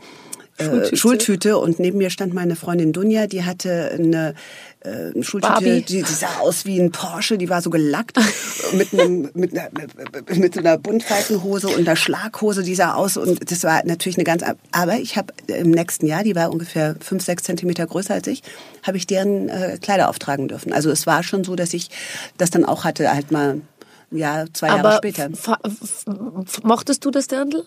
Schultüte. äh, Schultüte und neben mir stand meine Freundin Dunja, die hatte eine, äh, Schultüte, die, die sah aus wie ein Porsche, die war so gelackt mit, einem, *laughs* mit, einer, mit so einer Buntfaltenhose und einer Schlaghose, die sah aus und das war natürlich eine ganz, aber ich habe im nächsten Jahr, die war ungefähr fünf, sechs Zentimeter größer als ich, habe ich deren äh, Kleider auftragen dürfen. Also es war schon so, dass ich das dann auch hatte, halt mal, ja, zwei Jahre aber später. f- f- mochtest du das Dirndl?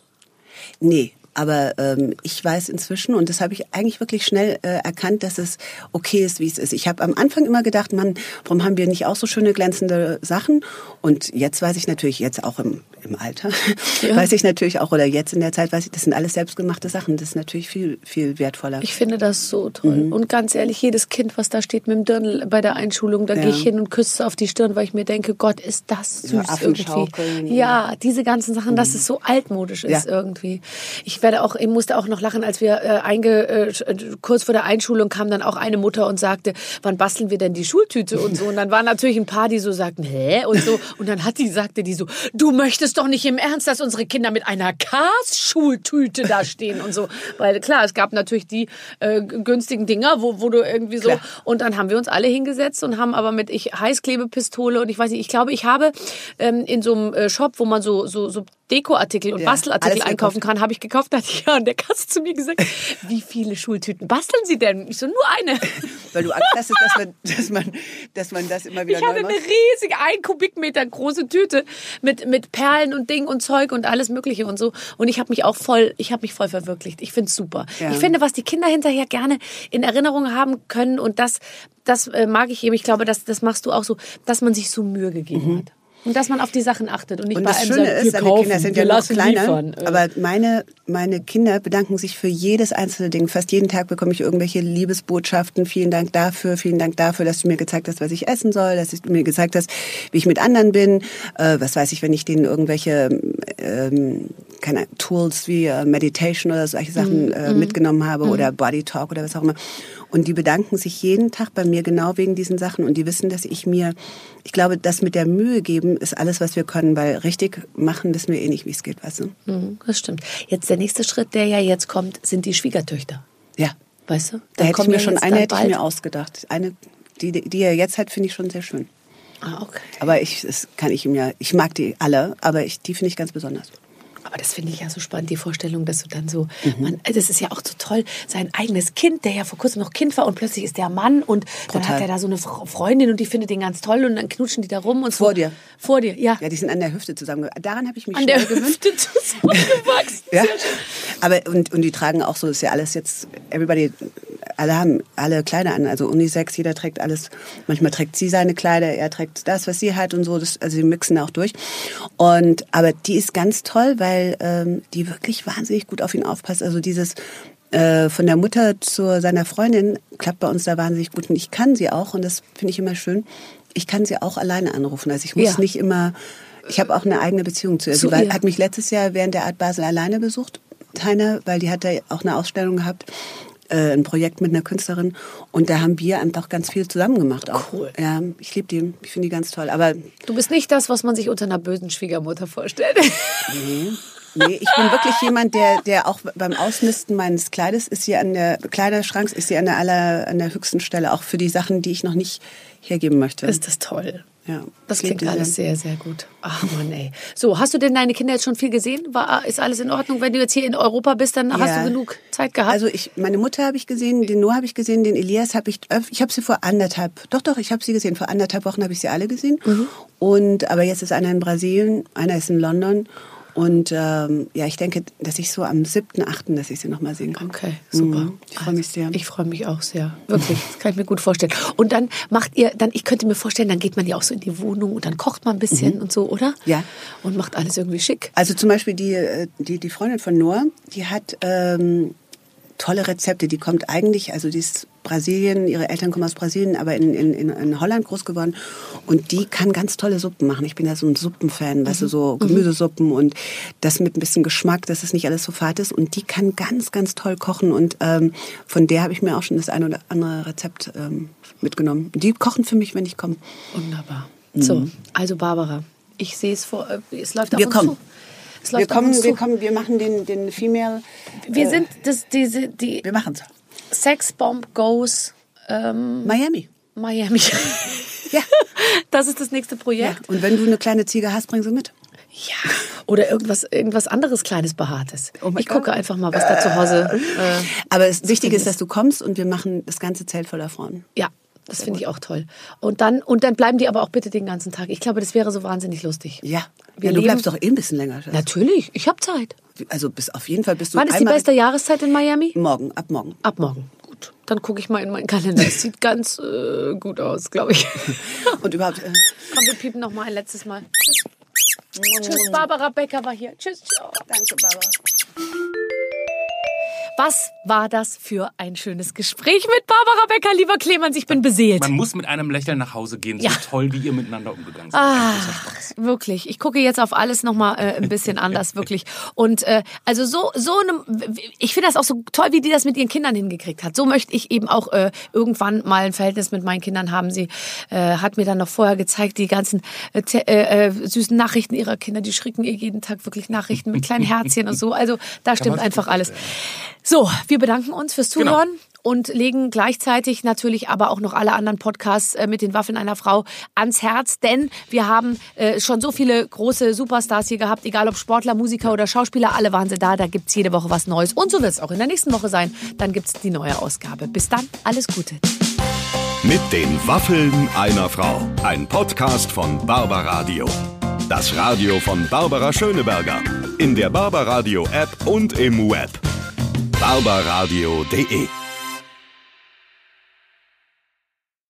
Nee, aber ähm, ich weiß inzwischen, und das habe ich eigentlich wirklich schnell äh, erkannt, dass es okay ist, wie es ist. Ich habe am Anfang immer gedacht, Mann, warum haben wir nicht auch so schöne glänzende Sachen? Und jetzt weiß ich natürlich, jetzt auch im, im Alter, *laughs* weiß ich natürlich auch, oder jetzt in der Zeit weiß ich, das sind alles selbstgemachte Sachen. Das ist natürlich viel, viel wertvoller. Ich finde das so toll. Mhm. Und ganz ehrlich, jedes Kind, was da steht mit dem Dirndl bei der Einschulung, da Ja. gehe ich hin und küsse auf die Stirn, weil ich mir denke, Gott, ist das süß Ja, irgendwie. Ja, diese ganzen Sachen, dass es so altmodisch ist Ja. irgendwie. Ich werde auch, ich musste auch noch lachen, als wir äh, einge, äh, kurz vor der Einschulung kam dann auch eine Mutter und sagte, wann basteln wir denn die Schultüte und so. Und dann waren natürlich ein paar, die so sagten, hä? Und so. Und dann hat die, sagte die so, du möchtest doch nicht im Ernst, dass unsere Kinder mit einer Cars-Schultüte da stehen und so. Weil klar, es gab natürlich die äh, günstigen Dinger, wo, wo du irgendwie so. Klar. Und dann haben wir uns alle hingesetzt und haben aber mit ich Heißklebepistole und ich weiß nicht, ich glaube, ich habe ähm, in so einem äh, Shop, wo man so, so, so Dekoartikel und Ja, Bastelartikel einkaufen kann, habe ich gekauft. Da hat *laughs* ja an der Kasse zu mir gesagt, wie viele Schultüten basteln Sie denn? Ich so, nur eine. *laughs* Weil du Angst hast, dass man, dass man, dass man das immer wieder Ich hatte eine riesige, ein Kubikmeter große Tüte mit, mit Perlen und Ding und Zeug und alles Mögliche und so. Und ich habe mich auch voll, ich habe mich voll verwirklicht. Ich find's super. Ja. Ich finde, was die Kinder hinterher gerne in Erinnerung haben können und das, das äh, mag ich eben. Ich glaube, das, das machst du auch so, dass man sich so Mühe gegeben hat. Und dass man auf die Sachen achtet und nicht Und bei das einem Schöne sagt, ist, wir kaufen, Kinder sind ja noch kleiner, liefern. Äh, aber meine, meine Kinder bedanken sich für jedes einzelne Ding. Fast jeden Tag bekomme ich irgendwelche Liebesbotschaften. Vielen Dank dafür, vielen Dank dafür, dass du mir gezeigt hast, was ich essen soll, dass du mir gezeigt hast, wie ich mit anderen bin. Äh, was weiß ich, wenn ich denen irgendwelche ähm, keine Tools wie äh, Meditation oder solche Sachen äh, mitgenommen habe oder Body Talk oder was auch immer. Und die bedanken sich jeden Tag bei mir genau wegen diesen Sachen und die wissen, dass ich mir, ich glaube, das mit der Mühe geben ist alles, was wir können, weil richtig machen wissen wir eh nicht, wie es geht, weißt du? Mhm, Das stimmt. Jetzt der nächste Schritt, der ja jetzt kommt, sind die Schwiegertöchter. Ja. Weißt du? Da Dann hätte ich mir schon eine hätte ich mir ausgedacht. Eine, die, die er jetzt hat, finde ich schon sehr schön. Ah, okay. Aber ich, das kann ich ihm ja, ich mag die alle, aber ich, die finde ich ganz besonders. Aber das finde ich ja so spannend, die Vorstellung, dass du dann so, Mhm. man, das ist ja auch so toll, sein eigenes Kind, der ja vor kurzem noch Kind war und plötzlich ist der Mann und dann Total. hat er da so eine Fre- Freundin und die findet den ganz toll und dann knutschen die da rum und so. Vor dir. Vor dir, ja. Ja, die sind an der Hüfte zusammen. Daran habe ich mich An der gewöhnt. Hüfte *laughs* zusammengewachsen. Ja. Aber und, und die tragen auch so, ist ja alles jetzt, everybody, alle haben alle Kleider an, also Unisex, jeder trägt alles. Manchmal trägt sie seine Kleider, er trägt das, was sie hat und so. Das, also sie mixen auch durch. Und aber die ist ganz toll, weil ähm, die wirklich wahnsinnig gut auf ihn aufpasst. Also dieses äh, von der Mutter zu seiner Freundin klappt bei uns da wahnsinnig gut und ich kann sie auch und das finde ich immer schön. Ich kann sie auch alleine anrufen. Also ich muss Ja. nicht immer. Ich habe auch eine eigene Beziehung zu ihr. Sie hat mich letztes Jahr während der Art Basel alleine besucht, Heiner, weil die hat da auch eine Ausstellung gehabt, äh, ein Projekt mit einer Künstlerin und da haben wir einfach ganz viel zusammen gemacht auch. Cool. Ja, ich liebe die, ich finde die ganz toll. Aber Du bist nicht das, was man sich unter einer bösen Schwiegermutter vorstellt. nee, nee, ich bin wirklich jemand, der, der auch beim Ausmisten meines Kleides ist sie an der Kleiderschranks ist sie an der aller, an der höchsten Stelle, auch für die Sachen, die ich noch nicht hergeben möchte. Ist das toll. Ja, Das klingt alles sehr. sehr, gut. Ach Mann, ey. So, hast du denn deine Kinder jetzt schon viel gesehen? War, ist alles in Ordnung? Wenn du jetzt hier in Europa bist, dann hast Ja. du genug Zeit gehabt? Also ich, meine Mutter habe ich gesehen, den Noah habe ich gesehen, den Elias habe ich, ich habe sie vor anderthalb, doch doch, ich habe sie gesehen, vor anderthalb Wochen habe ich sie alle gesehen. Mhm. Und aber jetzt ist einer in Brasilien, einer ist in London und ähm, ja, ich denke, dass ich so am 7., 8., dass ich sie noch mal sehen kann. Okay, super. Mhm, ich freue mich sehr. Ich freue mich auch sehr. Wirklich, das kann ich mir gut vorstellen. Und dann macht ihr, dann, ich könnte mir vorstellen, dann geht man ja auch so in die Wohnung und dann kocht man ein bisschen und so, oder? Mhm. Ja. Und macht alles irgendwie schick. Also zum Beispiel die, äh, die, die Freundin von Noah, die hat ähm, tolle Rezepte. Die kommt eigentlich, also die ist Brasilien, ihre Eltern kommen aus Brasilien, aber in, in, in, Holland groß geworden. Und die kann ganz tolle Suppen machen. Ich bin ja so ein Suppenfan, weißt du, so Gemüsesuppen und das mit ein bisschen Geschmack, dass es nicht alles so fad ist. Und die kann ganz, ganz toll kochen. Und ähm, von der habe ich mir auch schon das eine oder andere Rezept ähm, mitgenommen. Die kochen für mich, wenn ich komme. Wunderbar. So, also Barbara, ich sehe es vor, äh, es läuft auf Wir uns kommen. zu. Wir kommen, wir kommen, wir machen den, den Female. Wir sind das, diese, die Wir machen's. Sexbomb Goes ähm, Miami. Miami. *laughs* Ja. Das ist das nächste Ja, Projekt. und wenn du eine kleine Ziege hast, bring sie mit. Ja. Oder irgendwas, irgendwas anderes kleines Behaartes. Oh ich gucke Gott. einfach mal, was da zu Hause. Äh, Aber das Wichtige ist, dass du kommst und wir machen das ganze Zelt voller Frauen. ja, das finde ich auch toll. Und dann, und dann bleiben die aber auch bitte den ganzen Tag. Ich glaube, das wäre so wahnsinnig lustig. Ja. Ja du bleibst doch eh ein bisschen länger. Schatz. Natürlich, ich habe Zeit. Also bis auf jeden Fall bist du Wann ist die beste Jahreszeit in Miami? morgen, ab morgen. Ab morgen. Gut, dann gucke ich mal in meinen Kalender. Es sieht ganz äh, gut aus, glaube ich. *laughs* Und überhaupt, äh, Komm, wir piepen noch mal ein letztes Mal. Tschüss. Tschüss, Barbara Becker war hier. Tschüss, ciao. danke, Barbara. Was war das für ein schönes Gespräch mit Barbara Becker, lieber Clemens? Ich bin beseelt. Man muss mit einem Lächeln nach Hause gehen. Ja. So toll, wie ihr miteinander umgegangen seid. Ah, wirklich. Ich gucke jetzt auf alles nochmal äh, ein bisschen *laughs* anders, wirklich. Und äh, also so, so eine, ich finde das auch so toll, wie die das mit ihren Kindern hingekriegt hat. So möchte ich eben auch äh, irgendwann mal ein Verhältnis mit meinen Kindern haben. Sie äh, hat mir dann noch vorher gezeigt, die ganzen äh, äh, äh, süßen Nachrichten ihrer Kinder, die schricken ihr jeden Tag wirklich Nachrichten mit kleinen Herzchen und so. Also da stimmt einfach alles. So, wir bedanken uns fürs Genau. Zuhören und legen gleichzeitig natürlich aber auch noch alle anderen Podcasts äh, mit den Waffeln einer Frau ans Herz, denn wir haben äh, schon so viele große Superstars hier gehabt, egal ob Sportler, Musiker oder Schauspieler, alle waren sie da, da gibt's jede Woche was Neues und so wird es auch in der nächsten Woche sein, dann gibt's die neue Ausgabe. Bis dann, alles Gute. Mit den Waffeln einer Frau. Ein Podcast von Barbaradio. Das Radio von Barbara Schöneberger. In der Barbaradio App und im Web. barbaradio.de